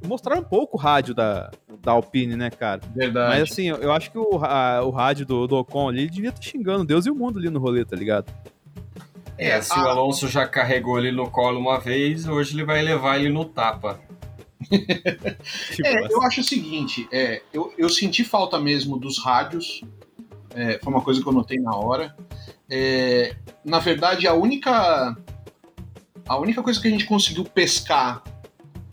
mostraram um pouco o rádio da, da Alpine, né, cara? Verdade. Mas assim, eu acho que o, a- o rádio do, do Ocon ali ele devia estar xingando Deus e o mundo ali no rolê, tá ligado? É, se a- o Alonso já carregou ele no colo uma vez, hoje ele vai levar ele no tapa. Tipo, É, eu acho o seguinte, é, eu, eu senti falta mesmo dos rádios, é, foi uma coisa que eu notei na hora. É, na verdade, a única a única coisa que a gente conseguiu pescar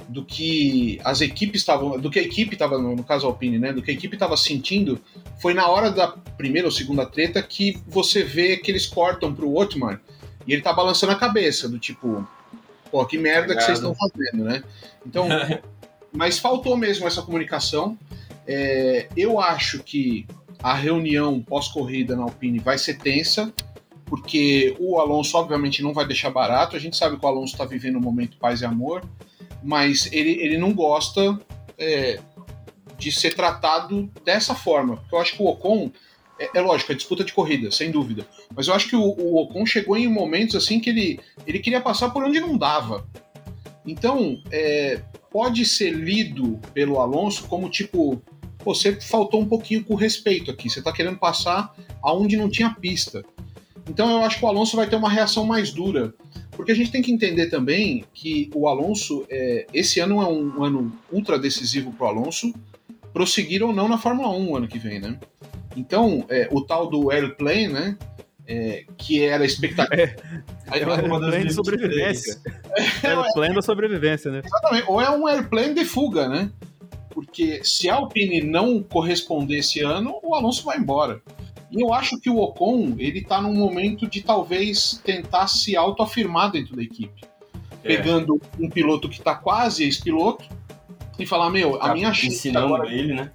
do que as equipes estavam, do que a equipe estava, no, caso a Alpine, né, do que a equipe estava sentindo, foi na hora da primeira ou segunda treta que você vê que eles cortam pro Otmar e ele tá balançando a cabeça, do tipo, pô, que merda que vocês estão fazendo, né? Então, mas faltou mesmo essa comunicação. É, eu acho que a reunião pós-corrida na Alpine vai ser tensa, porque o Alonso, obviamente, não vai deixar barato. A gente sabe que o Alonso está vivendo um momento paz e amor, mas ele, ele não gosta é, de ser tratado dessa forma. Porque eu acho que o Ocon, é, é lógico, é disputa de corrida, sem dúvida. Mas eu acho que o, o Ocon chegou em momentos assim que ele, ele queria passar por onde não dava. Então, é, pode ser lido pelo Alonso como tipo, "Pô, você faltou um pouquinho com respeito aqui, você tá querendo passar aonde não tinha pista. Então eu acho que o Alonso vai ter uma reação mais dura, porque a gente tem que entender também que o Alonso, é, esse ano é um ano ultra decisivo pro Alonso, prosseguir ou não na Fórmula 1 ano que vem, né? Então, é, o tal do airplane, né? é, que era expectativa. É Uma o das plano de 23. sobrevivência. É o plano da sobrevivência, né? Exatamente. Ou é um airplane de fuga, né? Porque se a Alpine não corresponder esse ano, o Alonso vai embora. E eu acho que o Ocon, ele tá num momento de talvez tentar se autoafirmar dentro da equipe. É. Pegando um piloto que tá quase ex-piloto e falar, meu, a Tá minha chance ensinando agora ele, né?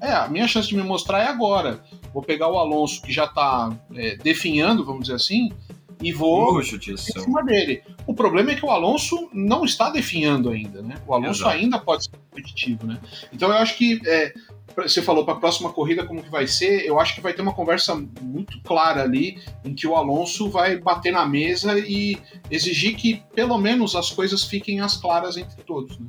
é, a minha chance de me mostrar é agora. Vou pegar o Alonso, que já tá é, definhando, vamos dizer assim, e vou em cima dele. O problema é que o Alonso não está definhando ainda, né? O Alonso Exato. ainda pode ser competitivo, né? Então eu acho que é, você falou para a próxima corrida como que vai ser, eu acho que vai ter uma conversa muito clara ali em que o Alonso vai bater na mesa e exigir que pelo menos as coisas fiquem as claras entre todos. Né?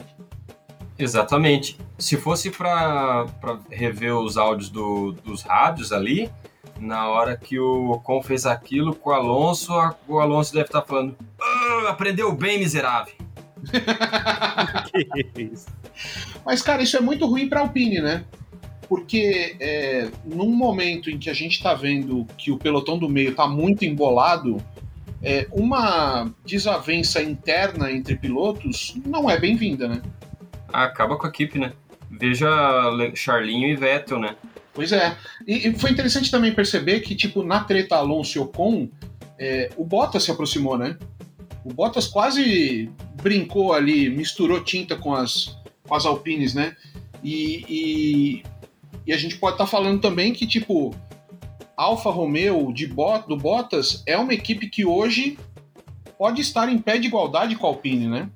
Exatamente. Se fosse pra rever os áudios do- dos rádios ali, na hora que o Ocon fez aquilo com o Alonso, o Alonso deve estar falando: "Ah, aprendeu bem, miserável. Que isso. Mas, cara, isso é muito ruim para a Alpine, né? Porque é, num momento em que a gente está vendo que o pelotão do meio está muito embolado, é, uma desavença interna entre pilotos não é bem-vinda, né? Acaba com a equipe, né? Veja Charlinho e Vettel, né? Pois é. E, e foi interessante também perceber que, tipo, na treta Alonso e Ocon, é, o Bottas se aproximou, né? O Bottas quase brincou ali, misturou tinta com as, com as Alpines, né? E, e, e a gente pode estar falando também que, tipo, Alfa Romeo de Bot, do Bottas é uma equipe que hoje pode estar em pé de igualdade com a Alpine, né?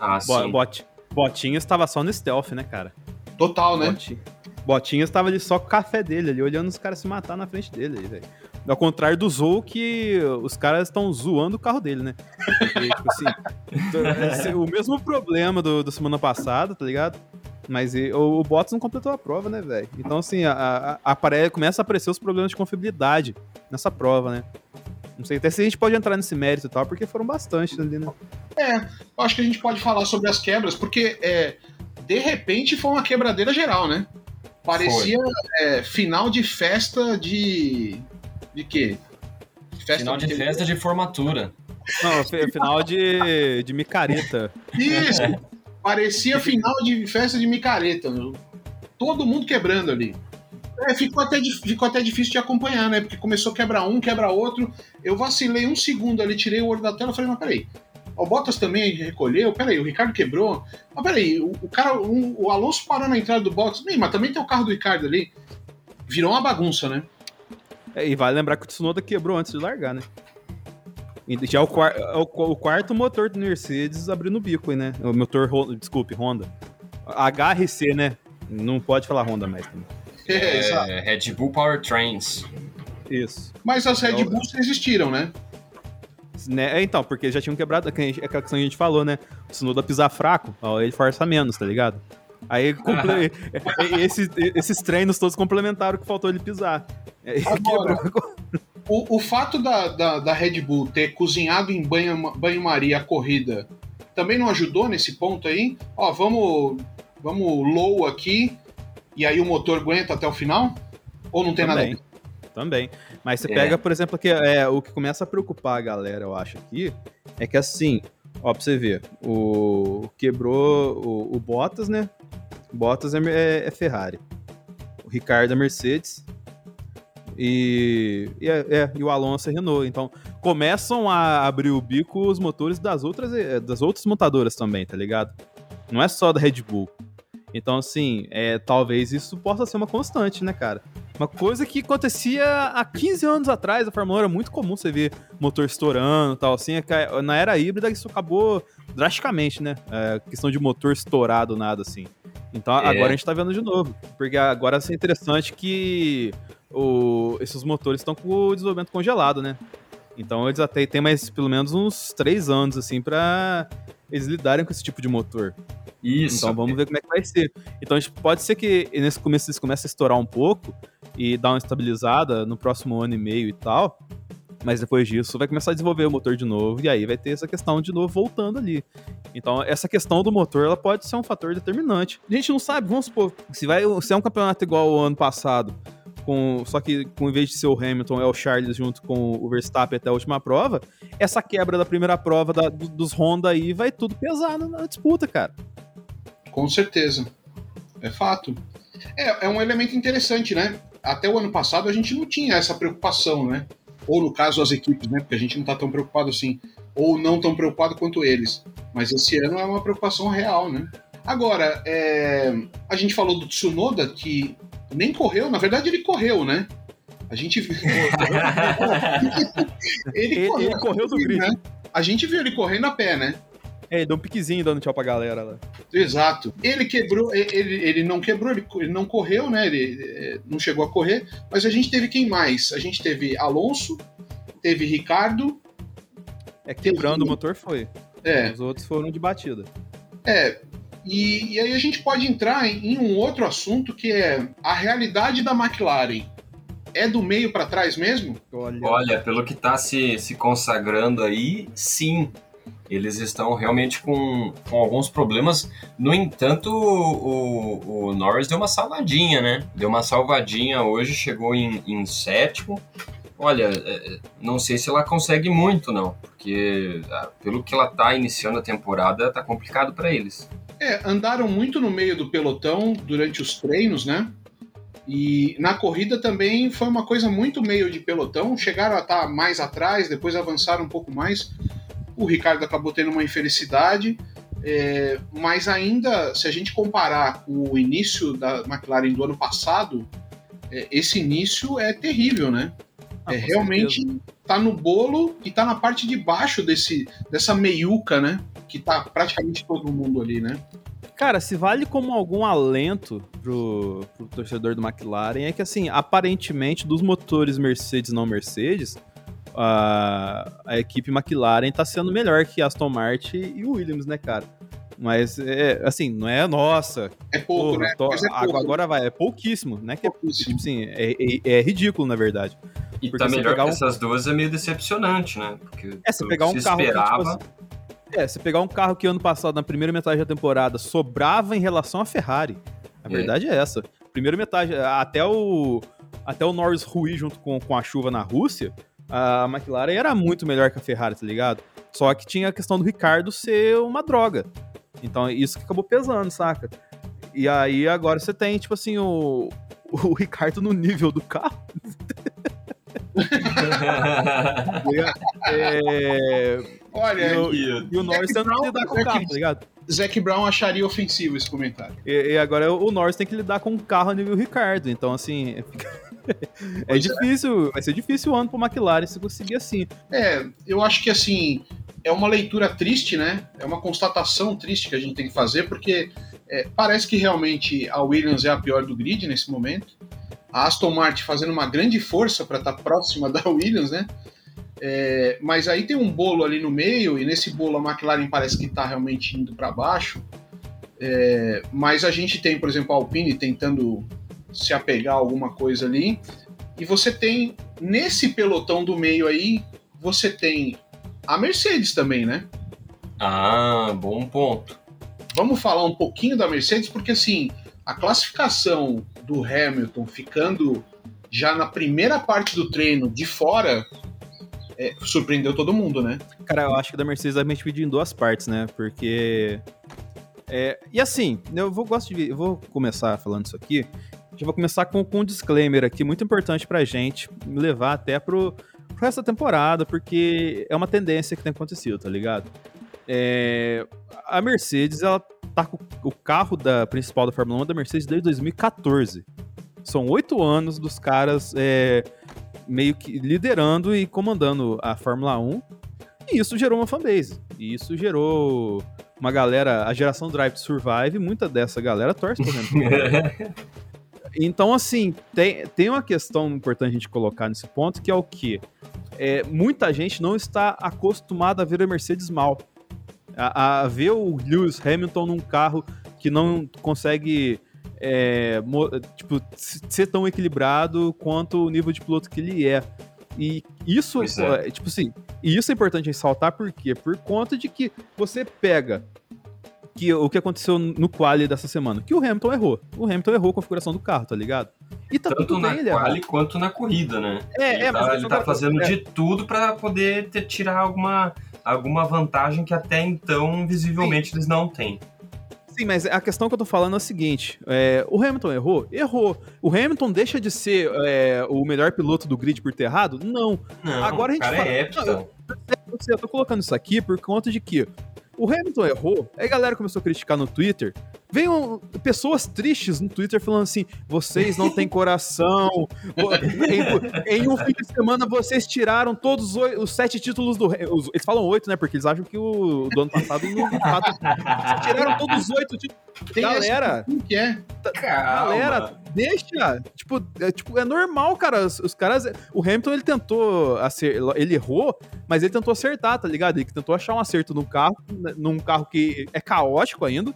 Ah, Bo- sim. Bot, Botinhas estava só no stealth, né, cara? Total, né? Boti- Botinhas estava ali só com o café dele, ali, olhando os caras se matar na frente dele, velho. Ao contrário do Zou, que os caras estão zoando o carro dele, né? Tipo assim, esse- o mesmo problema do, do semana passada, tá ligado? Mas e- o, o Bottas não completou a prova, né, velho? Então, assim, a, a- apare- começa a aparecer os problemas de confiabilidade nessa prova, né? Não sei até se a gente pode entrar nesse mérito e tal, porque foram bastante ali, né? Eu acho que a gente pode falar sobre as quebras, porque é, de repente foi uma quebradeira geral, né? Parecia é, final de festa de. De quê? Festa Final de quê? festa de formatura. Não, fi- final de, de micareta. Isso! Parecia final de festa de micareta. meu. Todo mundo quebrando ali. É, ficou, até, ficou até difícil de acompanhar, né? Porque começou a quebrar um, quebra outro. Eu vacilei um segundo ali, tirei o olho da tela e falei, mas peraí. O Bottas também recolheu, peraí, o Ricardo quebrou. Mas peraí, o, o cara, um- o Alonso parou na entrada do box. Ih, mas também tem o carro do Ricardo ali. Virou uma bagunça, né? É, E vale lembrar que o Tsunoda quebrou antes de largar, né? E já é o, é o, o quarto motor do Mercedes abrindo o bico né? O motor, desculpe, Honda. HRC, né? Não pode falar Honda mais. Né? É. É, Red Bull Powertrains. Isso. Mas as Red Eu- Bulls existiram, né? Né? É, então, porque já tinham quebrado, é aquela questão que a gente falou, né? O Tsunoda pisar fraco, ó, ele força menos, tá ligado? Aí comple- esse- esses treinos todos complementaram o que faltou ele pisar. É, Agora-. O, o fato da, da, da Red Bull ter cozinhado em banho- banho-maria a corrida também não ajudou nesse ponto aí? Ó, vamos, vamos low aqui e aí o motor aguenta até o final? Ou não tem nada a Também. ver? Também. Mas você É. pega, por exemplo, que é, o que começa a preocupar a galera, eu acho, aqui, é que assim, ó, pra você ver, o quebrou o, o Bottas, né? Bottas é, é- é Ferrari. O Ricardo é Mercedes. E, e, é- é, e o Alonso é Renault. Então, começam a abrir o bico os motores das outras, eh, das outras montadoras também, tá ligado? Não é só da Red Bull. Então, assim, é, talvez isso possa ser uma constante, né, cara? Uma coisa que acontecia há 15 anos atrás, a Fórmula 1 era muito comum você ver motor estourando e tal, assim. é Na era híbrida isso acabou drasticamente, né? É, questão de motor estourado, nada assim. Então É. agora a gente tá vendo de novo. Porque agora é interessante que o- esses motores estão com o desenvolvimento congelado, né? Então eles até têm mais pelo menos uns 3 anos, assim, pra eles lidarem com esse tipo de motor. Isso. Então vamos ver como é que vai ser. Então gente- pode ser que nesse começo eles comecem a estourar um pouco e dar uma estabilizada no próximo ano e meio e tal. Mas depois disso vai começar a desenvolver o motor de novo e aí vai ter essa questão de novo voltando ali. Então essa questão do motor ela pode ser um fator determinante. A gente não sabe, vamos supor, se vai se é um campeonato igual ao ano passado, com, só que com, em vez de ser o Hamilton, é o Charles junto com o Verstappen até a última prova, essa quebra da primeira prova da- do- dos Honda aí vai tudo pesar na- na disputa, cara. Com certeza. É fato. É, é um elemento interessante, né? Até o ano passado a gente não tinha essa preocupação, né? Ou no caso as equipes, né? Porque a gente não tá tão preocupado assim. Ou não tão preocupado quanto eles. Mas esse ano é uma preocupação real, né? Agora, é, a gente falou do Tsunoda, que nem correu, na verdade ele correu, né? A gente viu. ele, Ele- ele correu do grid. né? A gente viu ele correndo a pé, né? É, ele deu um piquezinho dando tchau pra galera lá. Exato. Ele quebrou, ele, ele não quebrou, ele, ele não correu, né? Ele eh, não chegou a correr. Mas a gente teve quem mais? A gente teve Alonso, teve Ricardo. É, quebrando o motor foi. É, Os outros foram de batida. é. E, e aí a gente pode entrar em, em um outro assunto que é a realidade da McLaren. É do meio para trás mesmo? Olha. Olha, pelo que tá se, se consagrando aí, sim. Eles estão realmente com, com alguns problemas. No entanto, o, o, o Norris deu uma salvadinha, né? Deu uma salvadinha hoje, chegou em, em sétimo. Olha, é, é, não sei se ela consegue muito, não. Porque ah, pelo que ela tá iniciando a temporada, tá complicado para eles. É, andaram muito no meio do pelotão durante os treinos, né? E na corrida também foi uma coisa muito meio de pelotão. Chegaram a estar mais atrás, depois avançaram um pouco mais. O Ricardo acabou tendo uma infelicidade, é, mas ainda, se a gente comparar com o início da McLaren do ano passado, é, esse início é terrível, né? Ah, é, realmente certeza. tá no bolo e tá na parte de baixo desse, dessa meiuca, né? Que tá praticamente todo mundo ali, né? Cara, se vale como algum alento pro, pro torcedor do McLaren, é que assim, aparentemente, dos motores Mercedes e não Mercedes, a, a equipe McLaren tá sendo melhor que Aston Martin e Williams, né, cara? Mas, é, assim, não é nossa. É pouco, porra, né? tô- é pouco, agora, vai, é pouquíssimo, né? Que é, pouquíssimo. tipo assim, é, é- é ridículo, na verdade. E Porque tá melhor que um- essas duas é meio decepcionante, né? Porque É, se o pegar um carro que, tipo esperava. assim, É, você pegar um carro que ano passado, na primeira metade da temporada, sobrava em relação à Ferrari. A É. verdade é essa. primeira metade, até o, até o Norris ruir junto com, com a chuva na Rússia, a McLaren era muito melhor que a Ferrari, tá ligado? Só que tinha a questão do Ricardo ser uma droga. Então isso que acabou pesando, saca? E aí agora você tem, tipo assim, o, o Ricardo no nível do carro. é, Olha, e, o, E- e o Norris tendo que lidar com o carro, tá ligado? Zac Brown acharia ofensivo esse comentário. E, e agora o Norris tem que lidar com um carro a nível Ricardo. Então, assim. é é. difícil, vai ser difícil o ano pro McLaren se conseguir assim. É, eu acho que assim, é uma leitura triste, né? É uma constatação triste que a gente tem que fazer, porque é, parece que realmente a Williams é a pior do grid nesse momento. A Aston Martin fazendo uma grande força para estar próxima da Williams, né? É, mas aí tem um bolo ali no meio, e nesse bolo a McLaren parece que está realmente indo para baixo. É, mas a gente tem, por exemplo, a Alpine tentando se apegar a alguma coisa ali. E você tem, nesse pelotão do meio aí, você tem a Mercedes também, né? Ah, bom ponto. Vamos falar um pouquinho da Mercedes, porque assim, a classificação do Hamilton ficando já na primeira parte do treino de fora é, surpreendeu todo mundo, né? Cara, eu acho que da Mercedes vai me dividir em duas partes, né? Porque. é, e assim, eu vou, gosto de, eu vou começar falando isso aqui. Já vou começar com, com um disclaimer aqui, muito importante pra gente, me levar até pro, pro resto da temporada, porque é uma tendência que tem acontecido, tá ligado? É, a Mercedes, ela tá com o carro da principal da Fórmula 1 da Mercedes desde 2014. São oito anos dos caras é, meio que liderando e comandando a Fórmula 1. E isso gerou uma fanbase. E isso gerou uma galera, a geração Drive to Survive, muita dessa galera torce Hamilton. Então, assim, tem, tem uma questão importante a gente colocar nesse ponto, que é o que? É, muita gente não está acostumada a ver a Mercedes mal. A, a ver o Lewis Hamilton num carro que não consegue é, tipo, ser tão equilibrado quanto o nível de piloto que ele é. E isso, é. é, tipo assim, e isso é importante ressaltar por quê? Por conta de que você pega que, o que aconteceu no quali dessa semana, que o Hamilton errou. O Hamilton errou a configuração do carro, tá ligado? E tá Tanto na bem, ele errar. quali quanto na corrida, né? É, ele é, tá, mas ele eu tá fazendo é. de tudo pra poder ter, tirar alguma, alguma vantagem que até então, visivelmente, eles não têm. Sim, mas a questão que eu tô falando é a seguinte: é, o Hamilton errou? Errou. O Hamilton deixa de ser é, o melhor piloto do grid por ter errado? Não. Não, Agora a gente fala- é épico. Não, Eu, eu tô colocando isso aqui por conta de que o Hamilton errou, aí a galera começou a criticar no Twitter. Veio pessoas tristes no Twitter falando assim: vocês não têm coração. em, em um fim de semana vocês tiraram todos os, os sete títulos do. Os- eles falam oito, né? Porque eles acham que o do ano passado não de fato. Vocês tiraram todos os oito títulos. Tem Galera, que é? Calma. Galera, deixa. Tipo, é, tipo, é normal, cara. Os, os caras. O Hamilton, ele tentou. Acer, ele errou, mas ele tentou acertar, tá ligado? Ele tentou achar um acerto num carro, né, num carro que é caótico ainda.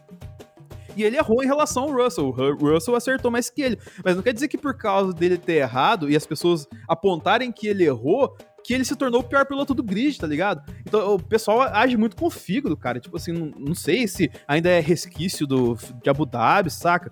Ele errou em relação ao Russell. O Ru- Russell acertou mais que ele. Mas não quer dizer que por causa dele ter errado e as pessoas apontarem que ele errou, que ele se tornou o pior piloto do grid, tá ligado? Então o pessoal age muito com o fígado, cara. Tipo assim, não, não sei se ainda é resquício do, de Abu Dhabi, saca?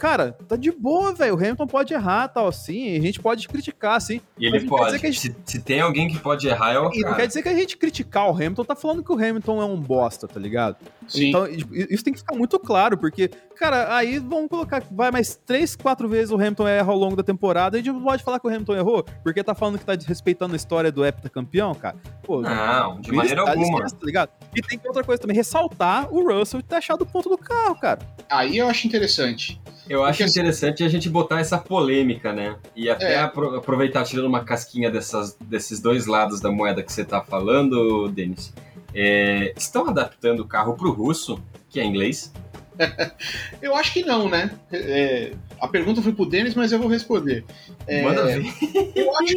Cara, tá de boa, velho. O Hamilton pode errar, tal, assim. A gente pode criticar, assim. E ele não pode. gente- se, se tem alguém que pode errar, é o E não cara. quer dizer que a gente criticar o Hamilton tá falando que o Hamilton é um bosta, tá ligado? Sim. Então, isso tem que ficar muito claro, porque, cara, aí vamos colocar, vai mais três, quatro vezes o Hamilton erra ao longo da temporada, e a gente não pode falar que o Hamilton errou, porque tá falando que tá desrespeitando a história do heptacampeão, cara. Pô, Não, de maneira está- ele alguma. esquece, tá ligado? E tem outra coisa também, ressaltar o Russell ter achado o ponto do carro, cara. Aí eu acho interessante. Eu acho Porque- interessante a gente botar essa polêmica, né? E até É. apro- aproveitar tirando uma casquinha dessas, desses dois lados da moeda que você tá falando, Denis. É, estão adaptando o carro pro russo, que é inglês. Eu acho que não, né? É, a pergunta foi pro Denis, mas eu vou responder. É, Manda ver. Eu acho,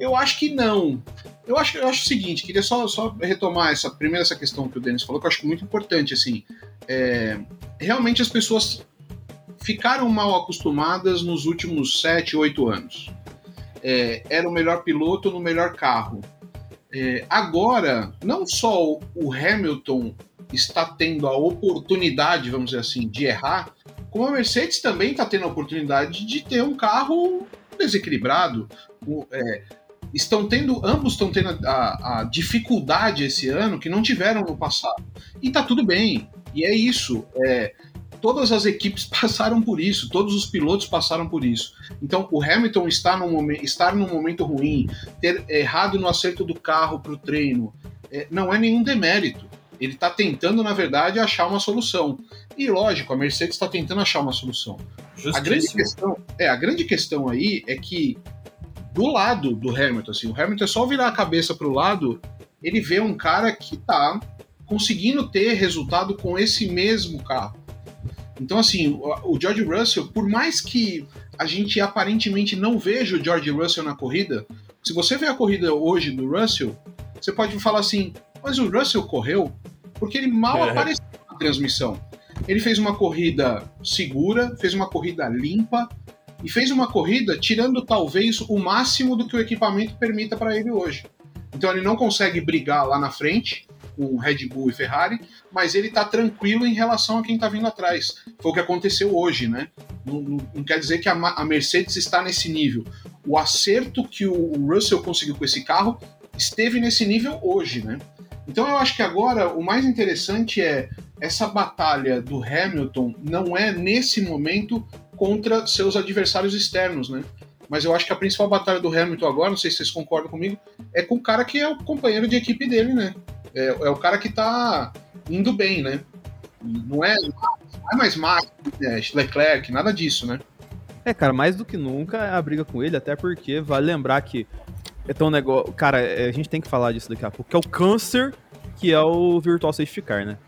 eu acho que não. Eu acho, eu acho o seguinte, queria só, só retomar essa primeira essa questão que o Denis falou, que eu acho muito importante, assim. É, realmente as pessoas ficaram mal acostumadas nos últimos 7, 8 anos. É, era o melhor piloto no melhor carro. É, agora, não só o- Hamilton está tendo a oportunidade, vamos dizer assim, de errar, como a Mercedes também está tendo a oportunidade de ter um carro desequilibrado. O- é, estão tendo, ambos estão tendo a, a dificuldade esse ano que não tiveram no passado. E tá tudo bem. E é isso. É, todas as equipes passaram por isso, todos os pilotos passaram por isso. Então, o Hamilton está num momento, estar num momento ruim, ter errado no acerto do carro para o treino, é, não é nenhum demérito. Ele está tentando, na verdade, achar uma solução. E lógico, a Mercedes está tentando achar uma solução. A grande Justíssimo. questão, é, a grande questão aí é que do lado do Hamilton, assim, o Hamilton é só virar a cabeça para o lado, ele vê um cara que tá conseguindo ter resultado com esse mesmo carro. Então, assim, o, o George Russell, por mais que a gente aparentemente não veja o George Russell na corrida, se você vê a corrida hoje do Russell, você pode falar assim, mas o Russell correu porque ele mal É. apareceu na transmissão. Ele fez uma corrida segura, fez uma corrida limpa e fez uma corrida tirando talvez o máximo do que o equipamento permita para ele hoje. Então ele não consegue brigar lá na frente com Red Bull e Ferrari, mas ele está tranquilo em relação a quem está vindo atrás. Foi o que aconteceu hoje, né? Não, não- não quer dizer que a, a Mercedes está nesse nível. O acerto que o Russell conseguiu com esse carro esteve nesse nível hoje, né? Então eu acho que agora o mais interessante é essa batalha do Hamilton não é nesse momento contra seus adversários externos, né? Mas eu acho que a principal batalha do Hamilton agora, não sei se vocês concordam comigo, é com o cara que é o companheiro de equipe dele, né? É, é o cara que tá indo bem, né? Não é, não é mais Max, é, Leclerc, nada disso, né? É, cara, mais do que nunca é a briga com ele, até porque vale lembrar que é tão negócio. Cara, é, a gente tem que falar disso daqui a pouco, que é o câncer que é o Virtual Safety Car, né?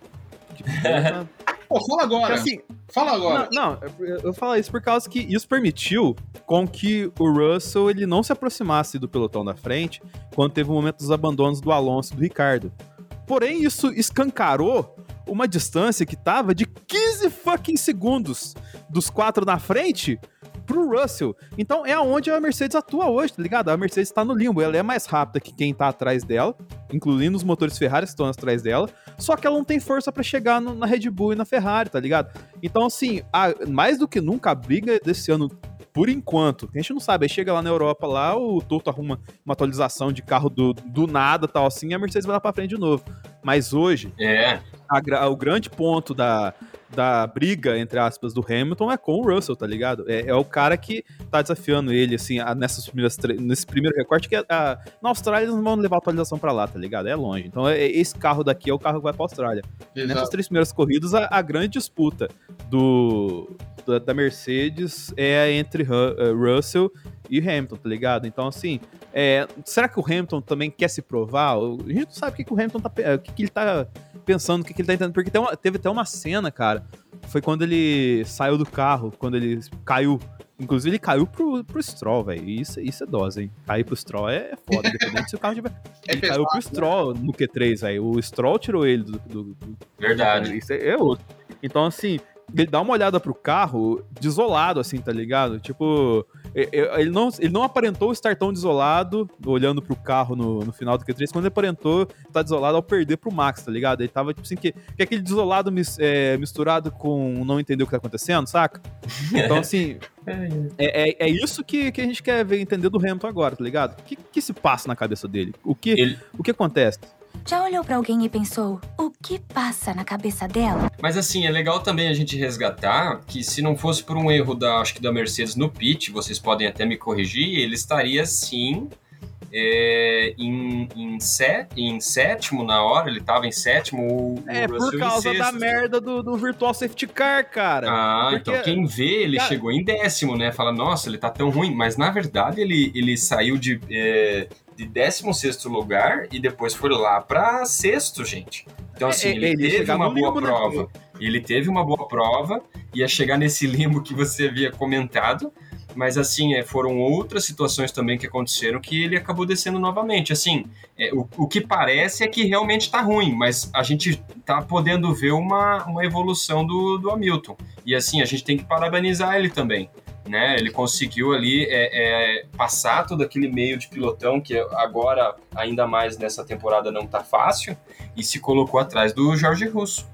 Que, porra, Pô, fala agora, assim, fala agora. Não, não, eu- falo isso por causa que isso permitiu com que o Russell ele não se aproximasse do pelotão da frente quando teve o momento dos abandonos do Alonso e do Ricardo. Porém, isso escancarou uma distância que tava de 15 fucking segundos dos quatro na frente pro Russell. Então é aonde a Mercedes atua hoje, tá ligado? A Mercedes tá no limbo, ela é mais rápida que quem tá atrás dela, incluindo os motores Ferrari que estão atrás dela, só que ela não tem força pra chegar no- na Red Bull e na Ferrari, tá ligado? Então, assim, a- mais do que nunca, a briga desse ano, por enquanto, a gente não sabe, aí chega lá na Europa, lá o Toto arruma uma atualização de carro do, do nada, tal assim, e a Mercedes vai lá pra frente de novo. Mas hoje, É, a o grande ponto da, da briga, entre aspas, do Hamilton é com o Russell, tá ligado? É, é o cara que tá desafiando ele, assim, a- nessas primeiras nesse primeiro recorte, que é, a- na Austrália eles não vão levar a atualização pra lá, tá ligado? É longe. Então, é- esse carro daqui é o carro que vai pra Austrália. Nessas Exato. três primeiras corridas, a, a grande disputa do, da, da Mercedes é entre eh, Russell e Hamilton, tá ligado? Então, assim, é, será que o Hamilton também quer se provar? A gente não sabe o que, que o Hamilton tá, o que, que ele tá pensando, o que, que ele tá entendendo. Porque tem uma- teve até uma cena, cara, foi quando ele saiu do carro, quando ele caiu. Inclusive, ele caiu pro, pro Stroll, velho. Isso, isso é dose, hein? Cair pro Stroll é foda, independente se o carro tiver. É ele pesado, caiu pro Stroll no Q3, velho. O Stroll tirou ele do- do, do, verdade. isso é outro. Então, assim, ele dá uma olhada pro carro desolado, assim, tá ligado? Tipo, ele não, ele não aparentou estar tão desolado olhando pro carro no, no final do Q3, quando ele aparentou estar desolado ao perder pro Max, tá ligado? Ele tava, tipo assim, que, que aquele desolado é, misturado com não entender o que tá acontecendo, saca? Então, assim, é, é, é isso que, que a gente quer ver, entender do Hamilton agora, tá ligado? O que, que se passa na cabeça dele? O que, Ele- o que acontece? Já olhou pra alguém e pensou: o que passa na cabeça dela? Mas assim, é legal também a gente resgatar que se não fosse por um erro da, acho que da Mercedes no pit, vocês podem até me corrigir, ele estaria sim é, em, em, sé- em sétimo na hora, ele estava em sétimo, o, É, o por em causa da sexto. merda do, do Virtual Safety Car, cara. Ah, Porque- então quem vê, ele Cara- chegou em décimo, né? Fala, nossa, ele tá tão ruim. Mas na verdade ele, ele saiu de, é, de 16 lugar e depois foi lá pra sexto, gente. Então, assim, É, ele, ele teve uma boa né? prova. Ele teve uma boa prova, ia chegar nesse limbo que você havia comentado. Mas, assim, é, foram outras situações também que aconteceram que ele acabou descendo novamente. Assim, é, o, o que parece é que realmente tá ruim, mas a gente tá podendo ver uma, uma evolução do, do Hamilton. E assim, a gente tem que parabenizar ele também. Né? Ele conseguiu ali é, é, passar todo aquele meio de pilotão que agora, ainda mais nessa temporada, não tá fácil, e se colocou atrás do Jorge Russo.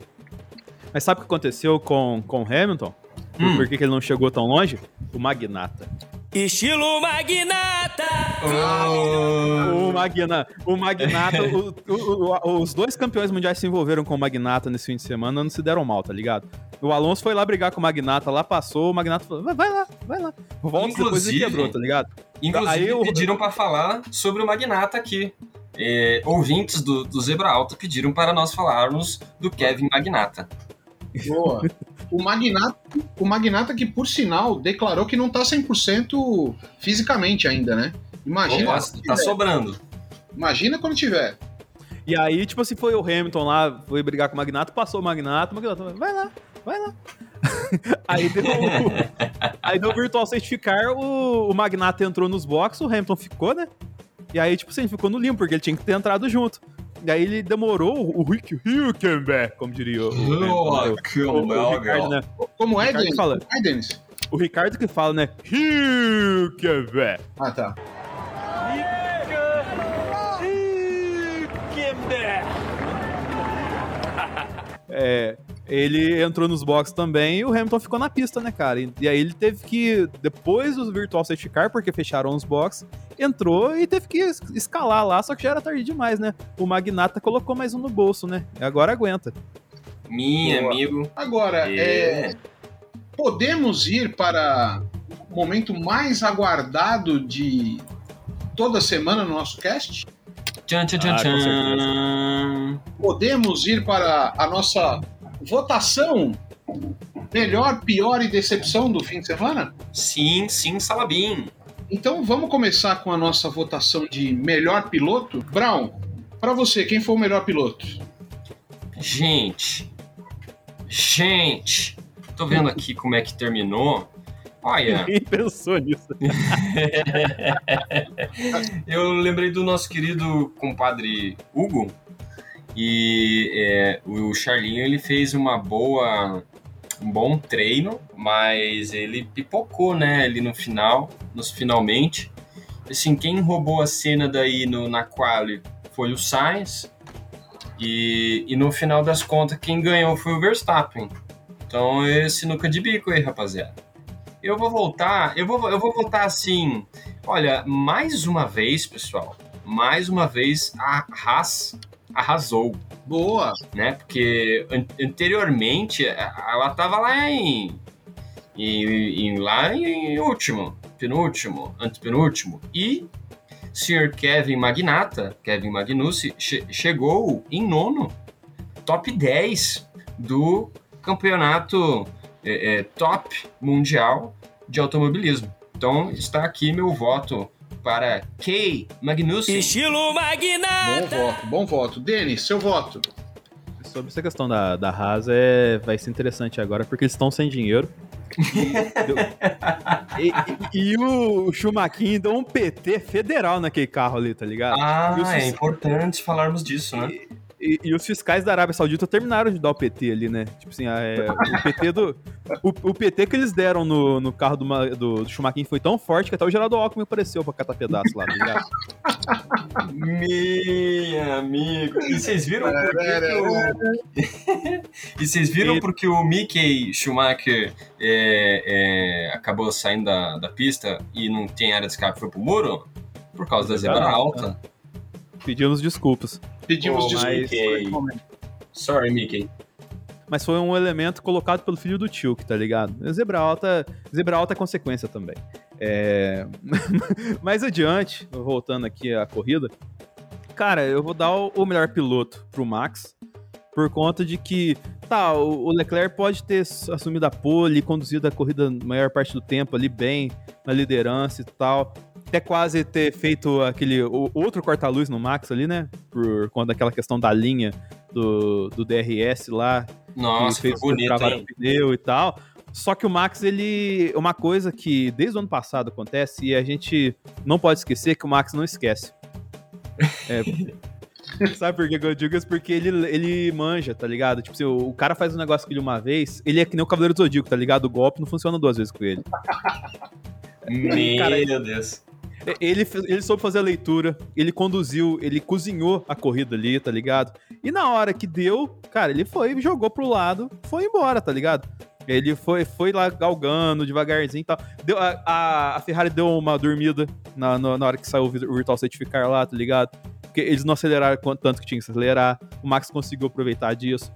Mas sabe o que aconteceu com, com o Hamilton? Hum. Por que, que ele não chegou tão longe? O Magnata. Estilo magnata. O, Magna, o Magnata, o- o- o- os dois campeões mundiais se envolveram com o Magnata nesse fim de semana, não se deram mal, tá ligado? O Alonso foi lá brigar com o Magnata, lá passou, o Magnata falou, vai, vai lá, vai lá. Volta depois ele Inclusive- quebrou, tá ligado? Inclusive, Aí eu- pediram pra falar sobre o Magnata aqui. É, ouvintes do, do Zebra Alta pediram para nós falarmos do Kevin Magnata. Boa. O Magnata, o Magnata que, por sinal, declarou que não tá 100% fisicamente ainda, né? Imagina, Opa, tá sobrando. Imagina quando tiver. E aí, tipo assim, foi o Hamilton lá, foi brigar com o Magnata, passou o Magnata, o Magnata, vai lá, vai lá. aí deu aí deu o Virtual Safety Car, o, o Magnata entrou nos boxes, o Hamilton ficou, né? E aí, tipo assim, ele ficou no limpo, porque ele tinha que ter entrado junto. E aí ele demorou, o Rick Hülkenberg, como diria o, o Ricardo, né? Como é, Denis? fala. É, Denis? O Ricardo que fala, né? Hülkenberg. Ah, tá. É, ele entrou nos boxes também e o Hamilton ficou na pista, né, cara? E, e aí ele teve que, depois do Virtual Safety Car, porque fecharam os boxes, entrou e teve que es- escalar lá, só que já era tarde demais, né? O Magnata colocou mais um no bolso, né? E agora aguenta. Minha Boa. amigo. Agora, É. é, podemos ir para o momento mais aguardado de toda semana no nosso cast? Tchan, tchan, tchan, Ah, tchan. Podemos ir para a nossa votação melhor, pior e decepção do fim de semana? Sim, sim, Salabim. Então vamos começar com a nossa votação de melhor piloto. Brown, para você, quem foi o melhor piloto? Gente. Gente. Tô vendo aqui como é que terminou. Olha, Quem pensou nisso? eu lembrei do nosso querido compadre Hugo. E é, o Charlinho ele fez uma boa. Um bom treino, mas ele pipocou, né? Ali no final, nos finalmente. Assim, quem roubou a cena daí no, na quali foi o Sainz. E, e no final das contas, quem ganhou foi o Verstappen. Então, esse nunca de bico aí, rapaziada. Eu vou voltar, eu vou, eu vou voltar assim. Olha, mais uma vez, pessoal, mais uma vez a Haas arrasou, Boa! né? Porque an- anteriormente ela tava lá em, em, em- lá em último, penúltimo, antepenúltimo e Sr. Kevin Magnata, Kevin Magnussen, che- chegou em nono, top 10 do campeonato é, é, top mundial de automobilismo. Então está aqui meu voto para Kay Magnussen. Estilo Bom magnata. voto, bom voto. Denis, seu voto. Sobre essa questão da, da Haas, é, vai ser interessante agora, porque eles estão sem dinheiro. E, e- e o Schumacher deu um PT federal naquele carro ali, tá ligado? Ah, é importante falarmos disso, né? E, e os fiscais da Arábia Saudita terminaram de dar o PT ali, né? Tipo assim, a- é, o PT do. O, o PT que eles deram no, no carro do, do, do Schumacher foi tão forte que até o Geraldo Alckmin apareceu pra catar pedaço lá, tá ligado? Meu amigo. E vocês viram por que É, que o... E vocês viram porque o Mickey Schumacher é, é, acabou saindo da, da pista e não tem área de escape foi pro muro? Por causa da zebra Ah, alta. Pedimos desculpas. Pedimos Pô, desculpas momento. Sorry, Mickey. Mas foi um elemento colocado pelo filho do Tilk, tá ligado? Zebra alta, zebra alta é consequência também. É... Mais adiante, voltando aqui à corrida, cara, eu vou dar o melhor piloto pro Max, por conta de que, tá, o Leclerc pode ter assumido a pole, conduzido a corrida a maior parte do tempo ali bem, na liderança e tal, até quase ter feito aquele o- outro corta-luz no Max ali, né? Por conta daquela questão da linha do, do DRS lá, Nossa, que foi bonito, travar hein? o pneu e tal. Só que o Max, ele. Uma coisa que desde o ano passado acontece e a gente não pode esquecer que o Max não esquece. É, Sabe por que que eu digo isso? Porque ele, ele manja, tá ligado? Tipo, se o, o cara faz um negócio com ele uma vez, ele é que nem o Cavaleiro do Zodíaco, tá ligado? O golpe não funciona duas vezes com ele. Meu Cara, Deus. Ele, fez- ele soube fazer a leitura, ele conduziu, ele cozinhou a corrida ali, tá ligado? E na hora que deu, cara, ele foi, jogou pro lado, foi embora, tá ligado? Ele foi, foi lá galgando devagarzinho e tal. Deu, a, a, Ferrari deu uma dormida na, na, na hora que saiu o Virtual Safety Car lá, tá ligado? Porque eles não aceleraram tanto que tinha que acelerar. O Max conseguiu aproveitar disso.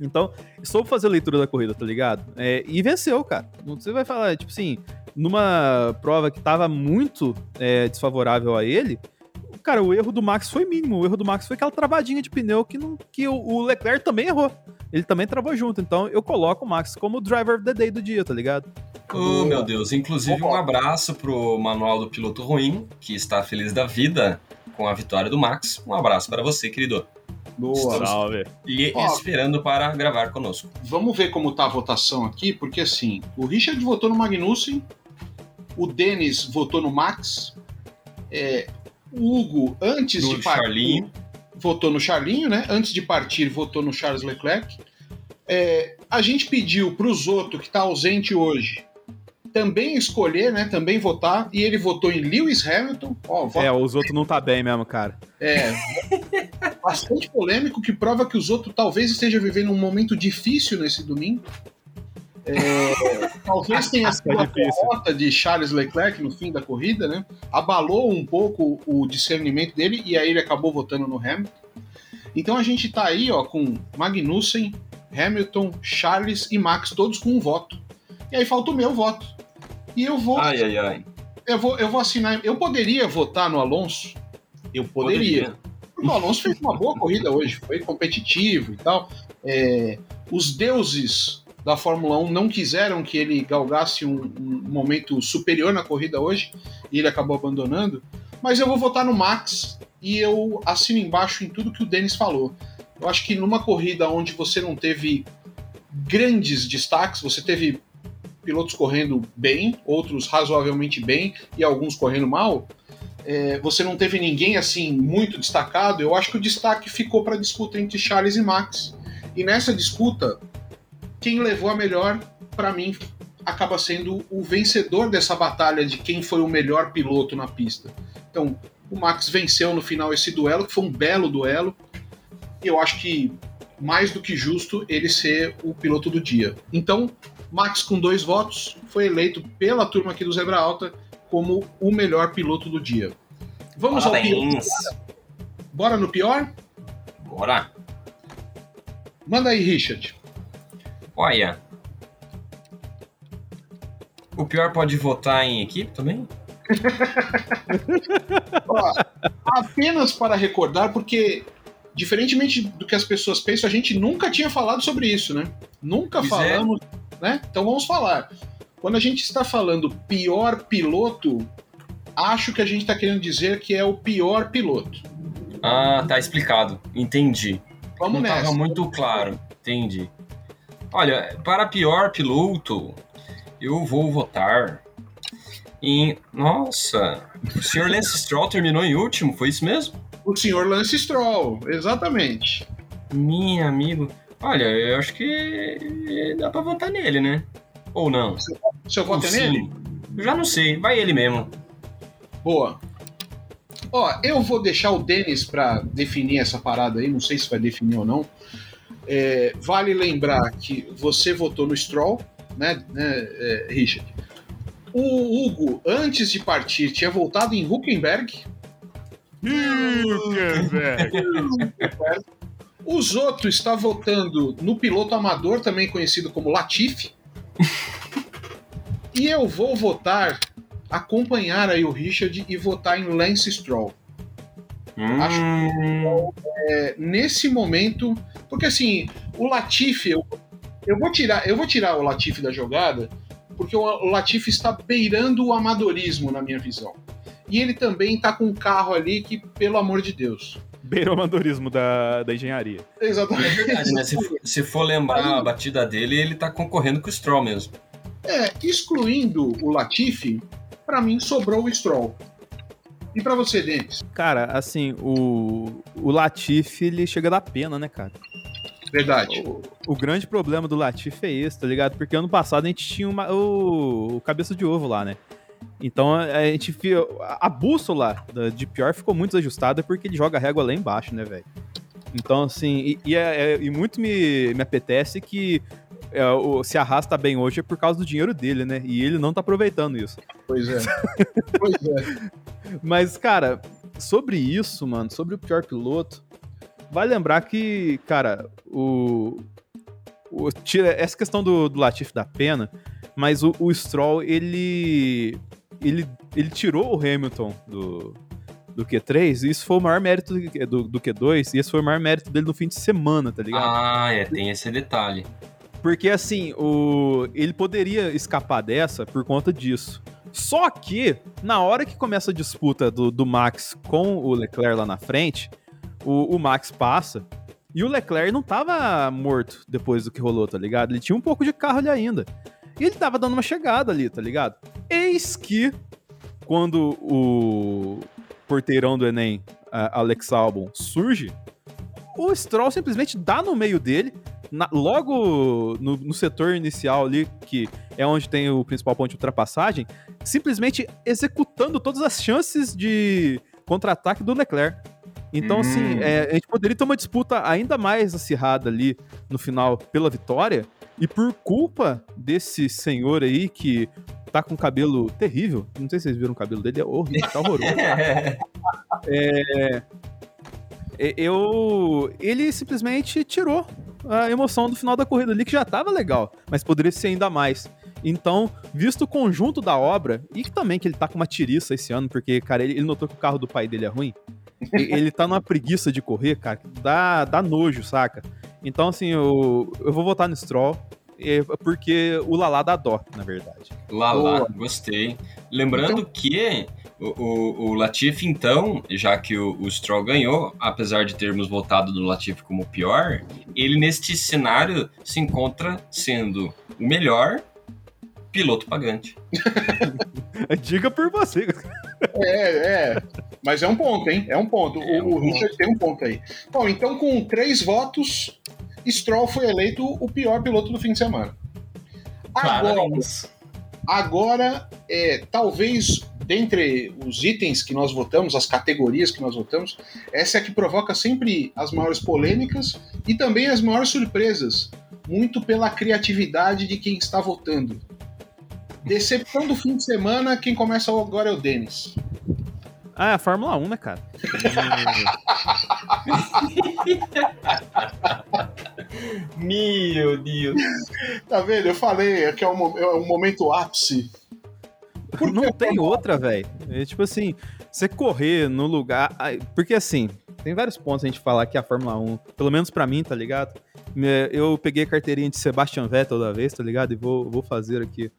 Então, soube fazer a leitura da corrida, tá ligado? É, e venceu, cara. Você vai falar, tipo assim, numa prova que tava muito é, desfavorável a ele, cara, o erro do Max foi mínimo. O erro do Max foi aquela travadinha de pneu que, não, que o, o Leclerc também errou. Ele também travou junto. Então eu coloco o Max como o driver of the day do dia, tá ligado? Oh, meu Deus. Inclusive, um abraço pro manual do piloto ruim, que está feliz da vida com a vitória do Max. Um abraço para você, querido. Boa. Estamos Salve. lhe Ó. esperando para gravar conosco. Vamos ver como tá a votação aqui, porque assim, o Richard votou no Magnussen, o Denis votou no Max, é, o Hugo, antes No de partir, Charlinho. votou no Charlinho, né? Antes de partir, votou no Charles Leclerc. É, a gente pediu para o Zoto, que está ausente hoje, também escolher, né? Também votar, e ele votou em Lewis Hamilton. Ó, voto É, os outros não tá bem mesmo, cara. é, bastante polêmico, que prova que os outros talvez esteja vivendo um momento difícil nesse domingo. É, talvez tenha sido Tá a difícil. derrota de Charles Leclerc no fim da corrida, né? Abalou um pouco o discernimento dele e aí ele acabou votando no Hamilton. Então a gente tá aí, ó, com Magnussen, Hamilton, Charles e Max, todos com um voto. E aí falta o meu voto. E eu vou, Ai, ai, ai. eu vou, eu vou assinar. Eu poderia votar no Alonso. Eu poderia. O Alonso fez uma boa corrida hoje, foi competitivo e tal. É, os deuses da Fórmula 1 não quiseram que ele galgasse um, um momento superior na corrida hoje e ele acabou abandonando. Mas eu vou votar no Max e eu assino embaixo em tudo que o Denis falou. Eu acho que numa corrida onde você não teve grandes destaques, você teve pilotos correndo bem, outros razoavelmente bem e alguns correndo mal é, você não teve ninguém assim muito destacado, eu acho que o destaque ficou para a disputa entre Charles e Max. E nessa disputa, quem levou a melhor, para mim, acaba sendo o vencedor dessa batalha de quem foi o melhor piloto na pista. Então, o Max venceu no final esse duelo, que foi um belo duelo. E eu acho que mais do que justo ele ser o piloto do dia. Então, Max com dois votos foi eleito pela turma aqui do Zebra Alta como o melhor piloto do dia. Vamos ao pior. Parabéns. Bora no pior? Bora. Manda aí, Richard. Olha. O pior pode votar em equipe também? Ó, apenas para recordar, porque diferentemente do que as pessoas pensam, a gente nunca tinha falado sobre isso, né? Nunca Pois é. falamos, né? Então vamos falar. Quando a gente está falando pior piloto, acho que a gente está querendo dizer que é o pior piloto. Ah, tá explicado. Entendi. Vamos Não nessa. tava muito claro. Entendi. Olha, para pior piloto, eu vou votar em. Nossa, o Sr. Lance Stroll terminou em último, foi isso mesmo? O senhor Lance Stroll, exatamente. Minha amigo. Olha, eu acho que dá pra votar nele, né? Ou não? Voto é Ou nele? Eu já não sei, vai ele mesmo. Boa. Ó, eu vou deixar o Denis para definir essa parada aí, não sei se vai definir ou não. É, vale lembrar que você votou no Stroll, né, né é, Richard? O Hugo, antes de partir, tinha voltado em Huckenberg. O Zoto está votando no piloto amador, também conhecido como Latifi. e eu vou votar, acompanhar aí o Richard e votar em Lance Stroll. Hum, É, nesse momento, porque assim, o Latifi, eu, eu vou tirar, eu vou tirar o Latifi da jogada, porque o, o Latifi está beirando o amadorismo na minha visão. E ele também está com um carro ali que, pelo amor de Deus. Beira o amadorismo da, da engenharia. Exatamente. é verdade, né? Se, for- se for lembrar a batida dele, ele tá concorrendo com o Stroll mesmo. É, excluindo o Latifi, para mim sobrou o Stroll. E para você, Denis? Cara, assim, o, o Latifi, ele chega da pena, né, cara? Verdade. O, o grande problema do Latifi é esse, tá ligado? Porque ano passado a gente tinha uma- o, o cabeça de ovo lá, né? Então a, gente. A, bússola de pior ficou muito desajustada porque ele joga a régua lá embaixo, né, velho? Então, assim, e, e é- é- e muito me, me apetece que é, o- se arrasta bem hoje é por causa do dinheiro dele, né? E ele não tá aproveitando isso. Pois é. pois é. Mas, cara, sobre isso, mano, sobre o pior piloto, vai lembrar que, cara, o. o- tira essa questão do, do Latifi da pena, mas o, o Stroll, ele. Ele, ele tirou o Hamilton do, do Q3, e isso foi o maior mérito do, do, do Q2, e esse foi o maior mérito dele no fim de semana, tá ligado? Ah, é, tem esse detalhe. Porque assim, o... ele poderia escapar dessa por conta disso. Só que, na hora que começa a disputa do, do Max com o Leclerc lá na frente, o, o Max passa. E o Leclerc não tava morto depois do que rolou, tá ligado? Ele tinha um pouco de carro ali ainda. E ele tava dando uma chegada ali, tá ligado? Eis que, quando o porteirão do Enem, Alex Albon, surge, o Stroll simplesmente dá no meio dele, na- logo no, no setor inicial ali, que é onde tem o principal ponto de ultrapassagem, simplesmente executando todas as chances de contra-ataque do Leclerc. Então, Hum. assim, é, a gente poderia ter uma disputa ainda mais acirrada ali no final pela vitória, e por culpa desse senhor aí que tá com cabelo terrível, não sei se vocês viram o cabelo dele, é horrível, tá horroroso. É, eu. Ele simplesmente tirou a emoção do final da corrida ali, que já tava legal, mas poderia ser ainda mais. Então, visto o conjunto da obra, e que também que ele tá com uma tiriça esse ano, porque, cara, ele, ele notou que o carro do pai dele é ruim. e- ele tá numa preguiça de correr, cara, que dá, dá nojo, saca? Então, assim, eu, eu vou votar no Stroll, é, porque o Lalá dá dó, na verdade. Lá, lá, Boa. gostei. Lembrando que o, o, o Latifi, então, já que o, o Stroll ganhou, apesar de termos votado no Latifi como o pior, ele neste cenário se encontra sendo o melhor piloto pagante. Diga por você. É, é. Mas é um ponto, hein? É um ponto. É o, um o Richard tem um ponto aí. Bom, então com três votos, Stroll foi eleito o pior piloto do fim de semana. Agora, Parabéns. agora é, talvez dentre os itens que nós votamos, as categorias que nós votamos, essa é a que provoca sempre as maiores polêmicas e também as maiores surpresas, muito pela criatividade de quem está votando. Decepção do fim de semana, quem começa agora é o Denis. Ah, é a Fórmula 1, né, cara? Meu Deus. Tá vendo? Eu falei que é um, é um momento ápice. Por não tem outra, velho. É tipo assim, você correr no lugar. Porque assim, tem vários pontos a gente falar que a Fórmula 1, pelo menos pra mim, tá ligado? Eu peguei a carteirinha de Sebastian Vettel da vez, tá ligado? E vou, vou fazer aqui.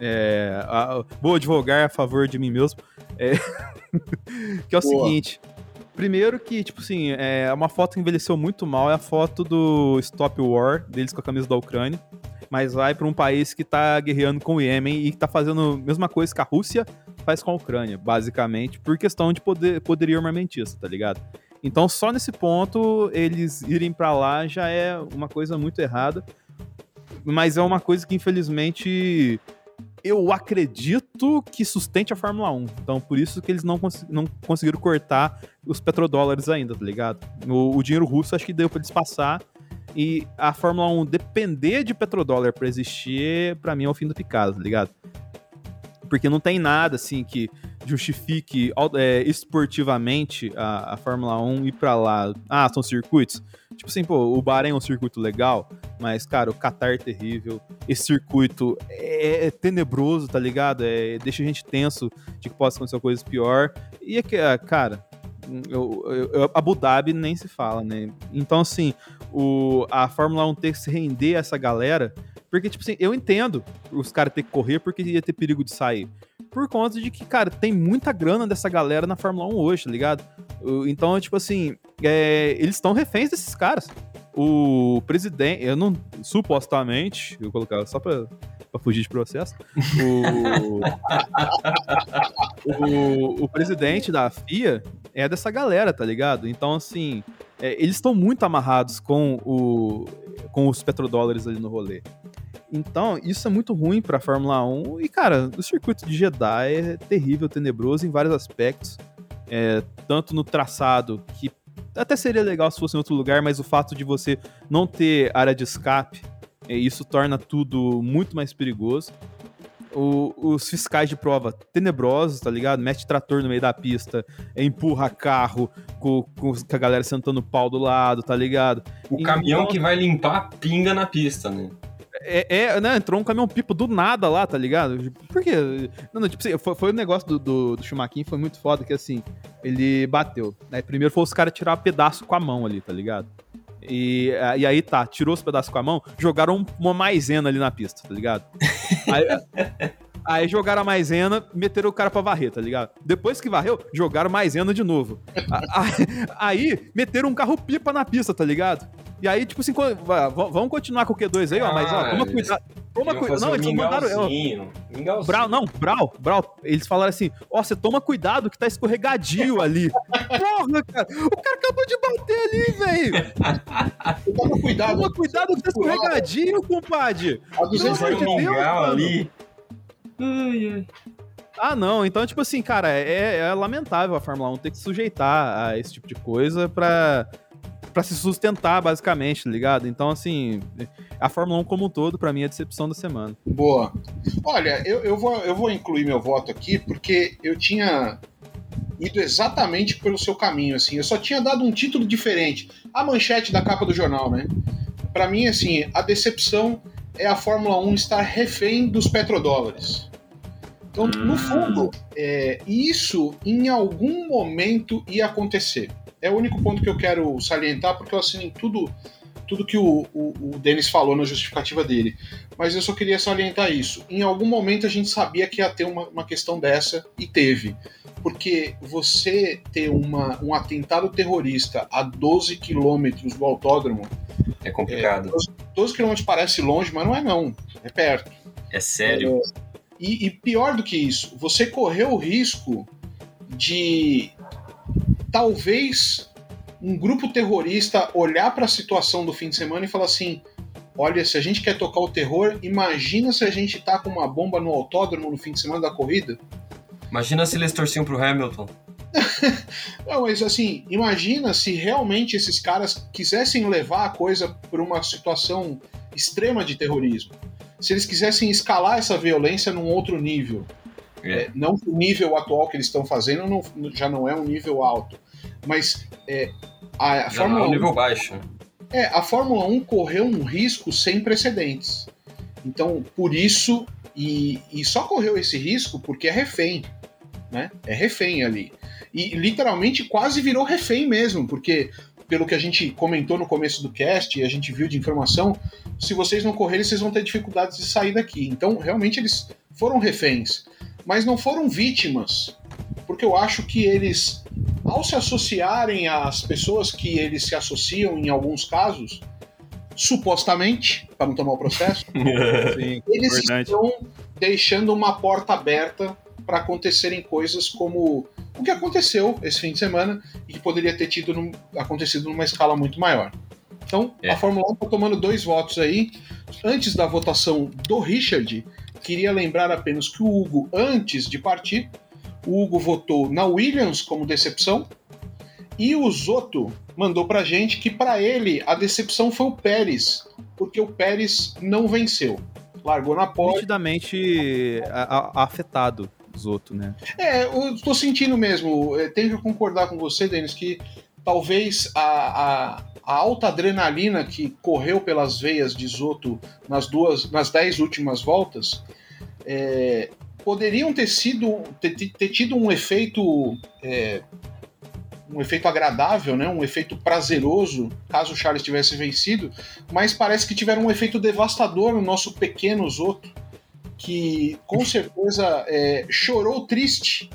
é, a- vou advogar a favor de mim mesmo. É, que é o Boa. seguinte. Primeiro que, tipo assim, é uma foto que envelheceu muito mal, é a foto do Stop War, deles com a camisa da Ucrânia. Mas vai pra um país que tá guerreando com o Iêmen e que tá fazendo a mesma coisa que a Rússia faz com a Ucrânia, basicamente, por questão de poder, poderio armamentista, tá ligado? Então, só nesse ponto, eles irem pra lá já é uma coisa muito errada. Mas é uma coisa que, infelizmente, eu acredito que sustente a Fórmula 1. Então, por isso que eles não, cons- não conseguiram cortar os petrodólares ainda, tá ligado? O, o dinheiro russo acho que deu pra eles passar. E a Fórmula 1 depender de petrodólar pra existir, pra mim é o fim do picado, tá ligado? Porque não tem nada assim que justifique é, esportivamente a, a Fórmula 1 ir pra lá. Ah, são circuitos. Tipo assim, pô, o Bahrein é um circuito legal, mas, cara, o Qatar é terrível. Esse circuito é, é tenebroso, tá ligado? É, deixa a gente tenso de que possa acontecer coisas pior. E é que, ah, cara, eu, eu- Abu Dhabi nem se fala, né? Então, assim, o, a Fórmula 1 ter que se render a essa galera. Porque, tipo assim, eu entendo os caras ter que correr porque ia ter perigo de sair. Por conta de que, cara, tem muita grana dessa galera na Fórmula 1 hoje, tá ligado? Então, tipo assim, é, eles estão reféns desses caras. O presidente, eu não. Supostamente, eu vou colocar só pra fugir de processo. O, o, o presidente da FIA é dessa galera, tá ligado? Então, assim, é, eles estão muito amarrados com, o, com os petrodólares ali no rolê. Então, isso é muito ruim pra Fórmula 1. E, cara, o circuito de Jeddah é terrível, tenebroso em vários aspectos. É, tanto no traçado, que até seria legal se fosse em outro lugar, mas o fato de você não ter área de escape E isso torna tudo muito mais perigoso. O- os fiscais de prova tenebrosos, tá ligado? Mete trator no meio da pista, empurra carro com, com a galera sentando o pau do lado, tá ligado? O Então- caminhão que vai limpar pinga na pista, né? É, é, né, entrou um caminhão pipo do nada lá, tá ligado? Por quê? Não, não, tipo assim, foi, foi o negócio do, do, do Schumacher, foi muito foda, que assim, ele bateu. Né? Primeiro foi os caras tirar um pedaço com a mão ali, tá ligado? E, e aí tá, tirou os pedaços com a mão, jogaram uma maisena ali na pista, tá ligado? Aí, aí jogaram a maisena, meteram o cara pra varrer, tá ligado? Depois que varreu, jogaram maisena de novo. Aí meteram um carro pipa na pista, tá ligado? E aí, tipo assim, vamos continuar com o Q2 aí, ó, mas ó, toma cuidado. Toma cuidado. Não, um eles mandaram. mingauzinho. Brau, não, Brau, Brau, eles falaram assim: ó, você toma cuidado que tá escorregadio ali. Porra, cara, o cara acabou de bater ali, velho. Toma cuidado. Toma cuidado que tá escorregadio, compadre. A 200 Pelo Foi amor um de Deus, ali. Ai, ai. Ah, não, então, tipo assim, cara, é, é lamentável a Fórmula 1 ter que se sujeitar a esse tipo de coisa pra, pra se sustentar, basicamente, tá ligado? Então, assim, a Fórmula 1 como um todo, pra mim, é a decepção da semana. Boa. Olha, eu, eu, vou, eu vou incluir meu voto aqui porque eu tinha ido exatamente pelo seu caminho, assim. Eu só tinha dado um título diferente. A manchete da capa do jornal, né? Pra mim, assim, a decepção é a Fórmula 1 estar refém dos petrodólares. Então, no fundo, é, isso em algum momento ia acontecer. É o único ponto que eu quero salientar, porque eu assinei tudo, tudo que o, o, o Denis falou na justificativa dele mas eu só queria salientar isso. Em algum momento a gente sabia que ia ter uma, uma questão dessa e teve. Porque você ter uma, um atentado terrorista a 12 quilômetros do autódromo, É complicado. 12 quilômetros parece longe, mas não é não, é perto. É sério. E, e pior do que isso, você correu o risco de talvez um grupo terrorista olhar para a situação do fim de semana e falar assim: olha, se a gente quer tocar o terror, imagina se a gente tá com uma bomba no autódromo no fim de semana da corrida. Imagina se eles torciam pro Hamilton. Não, mas assim, imagina se realmente esses caras quisessem levar a coisa por uma situação extrema de terrorismo. Se eles quisessem escalar essa violência num outro nível. É. É, não que o nível atual que eles estão fazendo não- já não é um nível alto. Mas é, a, a é Fórmula um 1 nível baixo. é, a Fórmula 1 correu um risco sem precedentes. Então, por isso, e, e só correu esse risco porque é refém. Né? É refém ali. E literalmente quase virou refém mesmo, porque pelo que a gente comentou no começo do cast e a gente viu de informação, se vocês não correrem, vocês vão ter dificuldades de sair daqui. Então, realmente, eles foram reféns. Mas não foram vítimas. Porque eu acho que eles, ao se associarem às pessoas que eles se associam em alguns casos, supostamente, para não tomar o processo, Sim, eles Verdade. estão deixando uma porta aberta para acontecerem coisas como o que aconteceu esse fim de semana e que poderia ter tido num- acontecido numa escala muito maior. Então, É. a Fórmula 1 está tomando dois votos aí. Antes da votação do Richard, queria lembrar apenas que o Hugo, antes de partir, o Hugo votou na Williams como decepção e o Zoto mandou pra gente que para ele a decepção foi o Pérez, porque o Pérez não venceu. Largou na pole. Nitidamente afetado outros, né? É, eu tô sentindo mesmo. é, Tenho que concordar com você, Denis, que talvez a, a, a alta adrenalina que correu pelas veias de Zoto nas duas, nas dez últimas voltas, é, poderiam ter sido ter, ter tido um efeito é, um efeito agradável, né? um efeito prazeroso, caso o Charles tivesse vencido, mas parece que tiveram um efeito devastador no nosso pequeno Zoto, que com certeza é, chorou triste,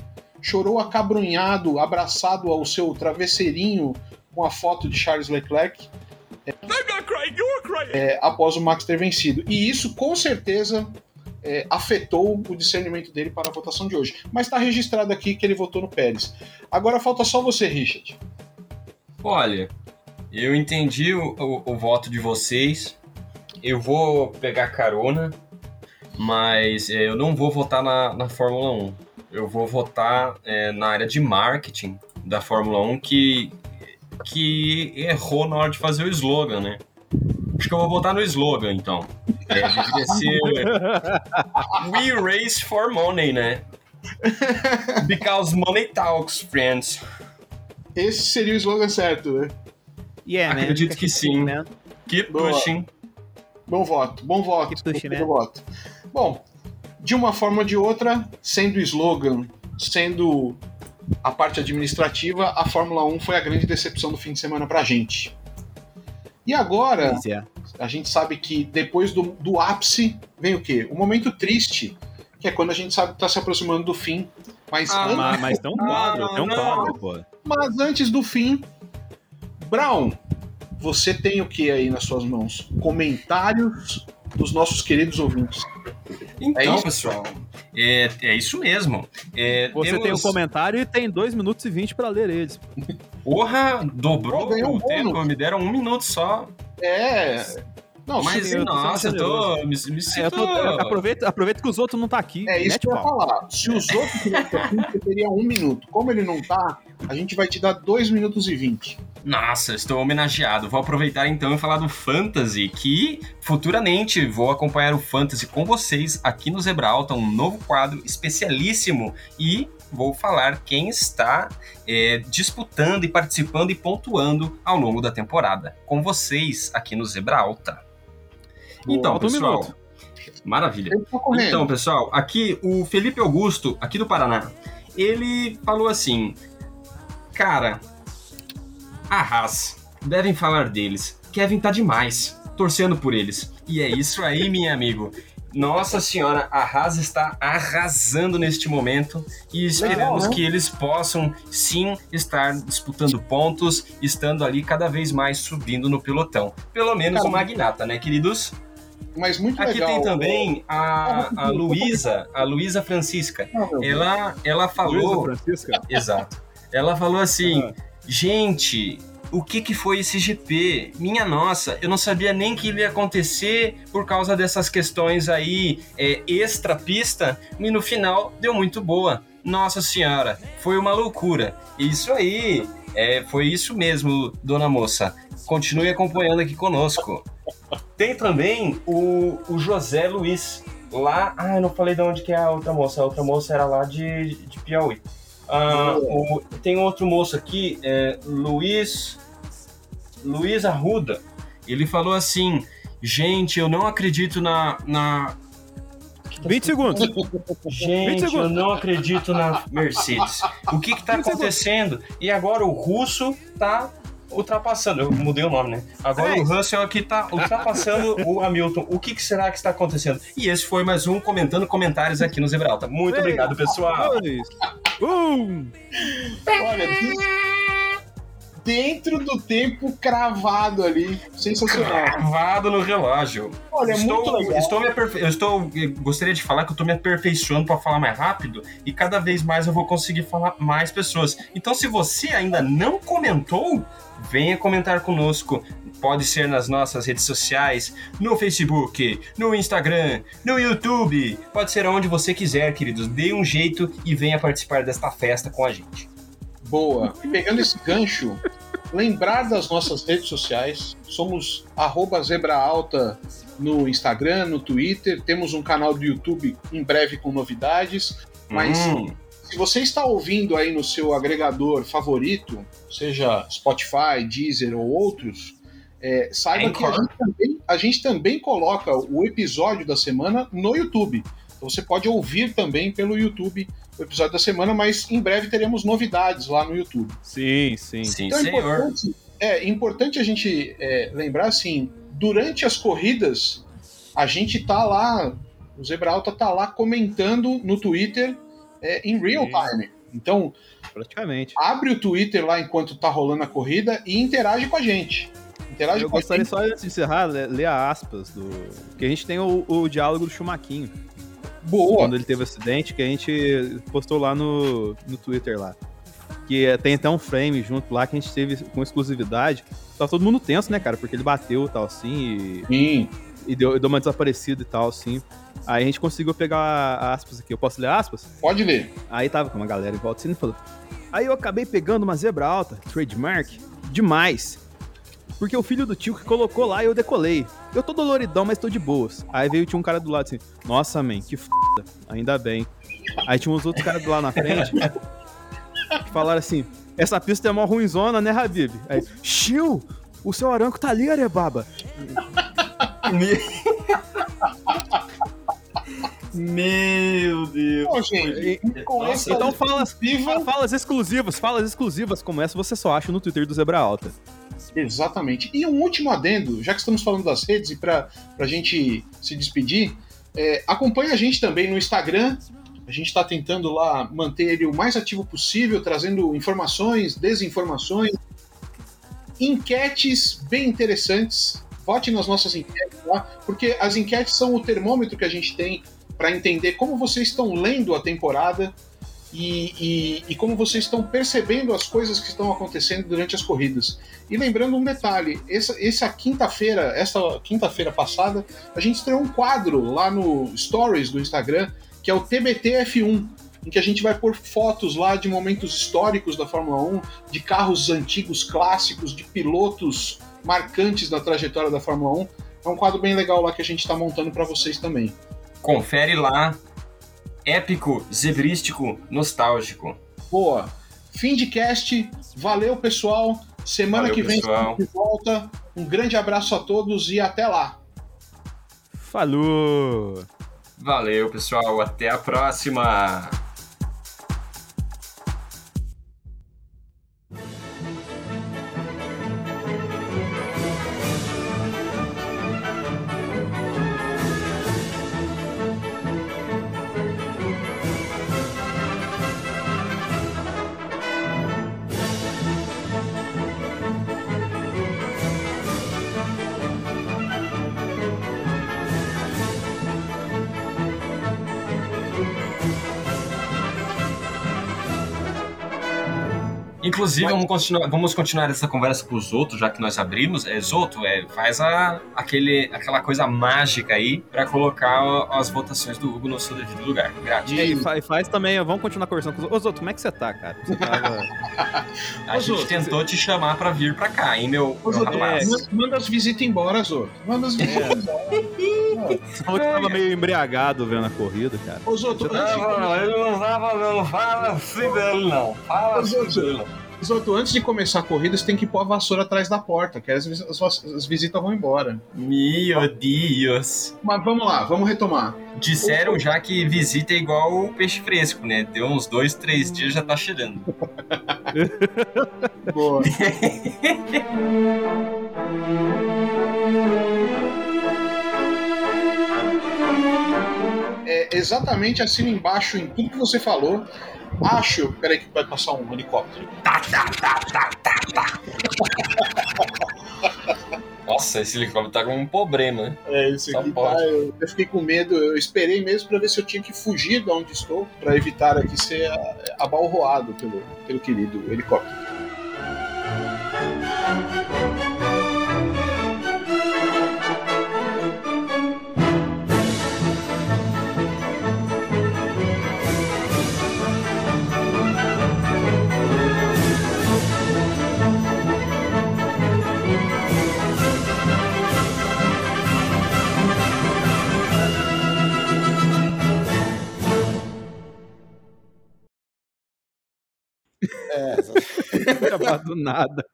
chorou acabrunhado, abraçado ao seu travesseirinho com a foto de Charles Leclerc. é, após o Max ter vencido. E isso, com certeza, é, afetou o discernimento dele para a votação de hoje. Mas está registrado aqui que ele votou no Pérez. Agora falta só você, Richard. Olha, eu entendi o, o- o voto de vocês. Eu vou pegar carona, mas é, eu não vou votar na, na Fórmula 1. Eu vou votar é, na área de marketing da Fórmula 1 que, que errou na hora de fazer o slogan, né? Acho que eu vou votar no slogan, então. É, deveria ser. We race for money, né? Because money talks, friends. Esse seria o slogan certo, né? Yeah, man. Acredito que sim. Man. Keep Boa. pushing. Bom voto, bom voto. Que puxa, bom né? voto. Bom, de uma forma ou de outra, sendo o slogan, sendo a parte administrativa, a Fórmula 1 foi a grande decepção do fim de semana pra gente. E agora, é. a gente sabe que depois do, do ápice vem o quê? O momento triste, que é quando a gente sabe que tá se aproximando do fim. Mas, Ah, an- Mas, mas tem um quadro, tem um não. quadro, pô. mas antes do fim, Brown, você tem o que aí nas suas mãos? Comentários dos nossos queridos ouvintes. Então, É isso? pessoal, é, é isso mesmo. É, Você temos... tem o comentário e tem 2 minutos e 20 pra ler eles. Porra, dobrou Pô, ganhou um o tempo, bônus. me deram um minuto só. É. Não, Mas, tô nossa, eu tô. Me, me É, sinto. eu tô- aproveita, aproveita que os outros não tá aqui. é isso mete que eu ia falar. Se os outros tivessem aqui, você teria um minuto. Como ele não tá, a gente vai te dar dois minutos e vinte. Nossa, estou homenageado. Vou aproveitar então e falar do Fantasy, que futuramente vou acompanhar o Fantasy com vocês aqui no Zebra Alta, um novo quadro especialíssimo. E vou falar quem está é, disputando e participando e pontuando ao longo da temporada. Com vocês aqui no Zebra Alta. Então, um pessoal. minuto. Maravilha. Então, pessoal, aqui o Felipe Augusto, aqui do Paraná, ele falou assim: Cara, a Haas, devem falar deles. Kevin tá demais, torcendo por eles. E é isso aí, meu amigo. Nossa senhora, a Haas está arrasando neste momento e esperamos Legal, né? que eles possam sim estar disputando pontos, estando ali cada vez mais subindo no pelotão. Pelo menos Cara, o Magnata, né, queridos? Mas muito Aqui legal. tem também a, a Luísa, a Luísa Francisca. Deus. Ela, ela falou. Luísa Francisca? Exato. Ela falou assim: Ah. gente, o que, que foi esse GP? Minha nossa, eu não sabia nem que ia acontecer por causa dessas questões aí é, extra pista, e no final deu muito boa. Nossa senhora, foi uma loucura. Isso aí, é, foi isso mesmo, dona moça. Continue acompanhando aqui conosco. Tem também o, o José Luiz, lá. Ah, eu não falei de onde que é a outra moça. A outra moça era lá de, de Piauí. Ah, o- tem outro moço aqui, é, Luiz. Luiz Arruda. Ele falou assim: gente, eu não acredito na. na 20 segundos. gente, eu segundos. não acredito na Mercedes. O que que tá 20 segundos. acontecendo? E agora o russo tá ultrapassando. Eu mudei o nome, né? Agora É o. Russell aqui tá ultrapassando o Hamilton. O que, que será que está acontecendo? E esse foi mais um comentando comentários aqui no Zebralta. Muito Três, obrigado, pessoal. Dois, um. Olha, de- dentro do tempo cravado ali. Sensacional. Cravado no relógio. Olha, é muito estou, legal. estou me aperfei... eu estou eu gostaria de falar que eu estou me aperfeiçoando para falar mais rápido e cada vez mais eu vou conseguir falar mais pessoas. Então, se você ainda não comentou, venha comentar conosco. Pode ser nas nossas redes sociais, no Facebook, no Instagram, no YouTube. Pode ser onde você quiser, queridos. Dê um jeito e venha participar desta festa com a gente. Boa. E pegando esse gancho, lembrar das nossas redes sociais. Somos arroba Zebra Alta no Instagram, no Twitter. Temos um canal do YouTube em breve com novidades. Mas Hum, se você está ouvindo aí no seu agregador favorito, seja Spotify, Deezer ou outros, é, saiba que a Anchor. gente, também, a gente também coloca o episódio da semana no YouTube. Então você pode ouvir também pelo YouTube o episódio da semana, mas em breve teremos novidades lá no YouTube. Sim, sim. sim, Então é senhor. importante, é importante a gente é, lembrar assim, durante as corridas, a gente tá lá, o Zebra Alta tá lá comentando no Twitter é, em real time. Então, Praticamente. abre o Twitter lá enquanto tá rolando a corrida e interage com a gente. Interage Eu com a gostaria gente. só, antes de encerrar, ler ler a aspas do. Que a gente tem o, o diálogo do Chumaquinho. Boa. Quando ele teve acidente, que a gente postou lá no, no Twitter lá. Que é, tem até um frame junto lá que a gente teve com exclusividade. Tá todo mundo tenso, né, cara? Porque ele bateu e tal, assim, e, Sim. E deu, deu uma desaparecida e tal, assim. Aí a gente conseguiu pegar aspas aqui. Eu posso ler aspas? Pode ler. Aí tava com uma galera em volta assim e falou. Aí eu acabei pegando uma zebra alta, trademark, demais. porque o filho do tio que colocou lá e eu decolei. Eu tô doloridão, mas tô de boas. Aí veio tinha um cara do lado assim, nossa, man, que f***, ainda bem. Aí tinha uns outros caras do lado na frente que falaram assim, essa pista é mó ruimzona, né, Habib? Aí, Chiu, o seu aranco tá ali, Arebaba. Meu Deus. Pô, gente, Nossa, Então fala, exclusiva- falas exclusivas, falas exclusivas como essa você só acha no Twitter do Zebra Alta. Exatamente. E um último adendo, já que estamos falando das redes e para a gente se despedir, é, acompanhe a gente também no Instagram. A gente está tentando lá manter ele o mais ativo possível, trazendo informações, desinformações, enquetes bem interessantes. Vote nas nossas enquetes lá, porque as enquetes são o termômetro que a gente tem para entender como vocês estão lendo a temporada e, e- e como vocês estão percebendo as coisas que estão acontecendo durante as corridas. E lembrando um detalhe, essa, essa quinta-feira, essa quinta-feira passada, a gente estreou um quadro lá no Stories do Instagram, que é o TBT F1, em que a gente vai pôr fotos lá de momentos históricos da Fórmula 1, de carros antigos clássicos, de pilotos marcantes da trajetória da Fórmula 1. É um quadro bem legal lá que a gente está montando para vocês também. Confere lá. Épico, zebrístico, nostálgico. Boa. Fim de cast. Valeu, pessoal. Semana Valeu, que vem pessoal. de volta. Um grande abraço a todos e até lá. Falou! Valeu, pessoal. Até a próxima. Inclusive, vamos continuar, vamos continuar essa conversa com os outros, já que nós abrimos. É, Zoto, é, faz a, aquele, aquela coisa mágica aí pra colocar as votações do Hugo no seu devido lugar. Grátis. E aí, fa- faz também, vamos continuar conversando com os outros. Ô, Zoto, como é que você tá, cara? Você tava... A Ô, gente Zoto, tentou te chamar pra vir pra cá, hein, meu, Ô, meu Zoto, rapaz. manda- Manda as visitas embora, Zoto. Manda as visitas embora. Você falou que tava meio embriagado vendo a corrida, cara. Ô, Zoto, Você tá- de começar- ele não tava, não fala assim dele, não. Fala assim dele, Zoto, antes de começar a corrida, você tem que pôr a vassoura atrás da porta, que as, as- as visitas vão embora. Meu Deus. Mas vamos lá, vamos retomar. Disseram já que visita é igual o peixe fresco, né? Deu uns dois, três dias já tá cheirando. Boa. É exatamente assim embaixo em tudo que você falou. Acho. Peraí, que vai passar um helicóptero. Nossa, esse helicóptero tá com um problema, né? É, Só aqui pode. tá. Eu, eu fiquei com medo. Eu esperei mesmo para ver se eu tinha que fugir de onde estou, para evitar aqui ser a- abalroado pelo, pelo querido helicóptero. É, exa- Acabar do nada.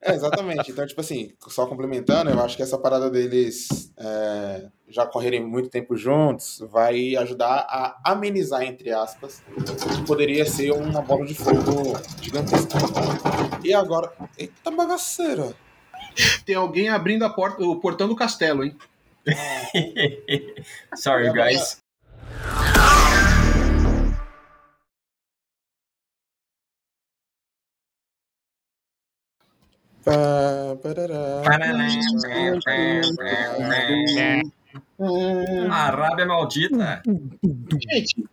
é, exatamente. Então, tipo assim, só complementando, eu acho que essa parada deles é, já correrem muito tempo juntos vai ajudar a amenizar, entre aspas, o que poderia ser uma bola de fogo gigantesca. E agora. Eita bagaceira! Tem alguém abrindo a porta, o portão do castelo, hein? Sorry, guys. Pá, parará. Arábia maldita. Gente,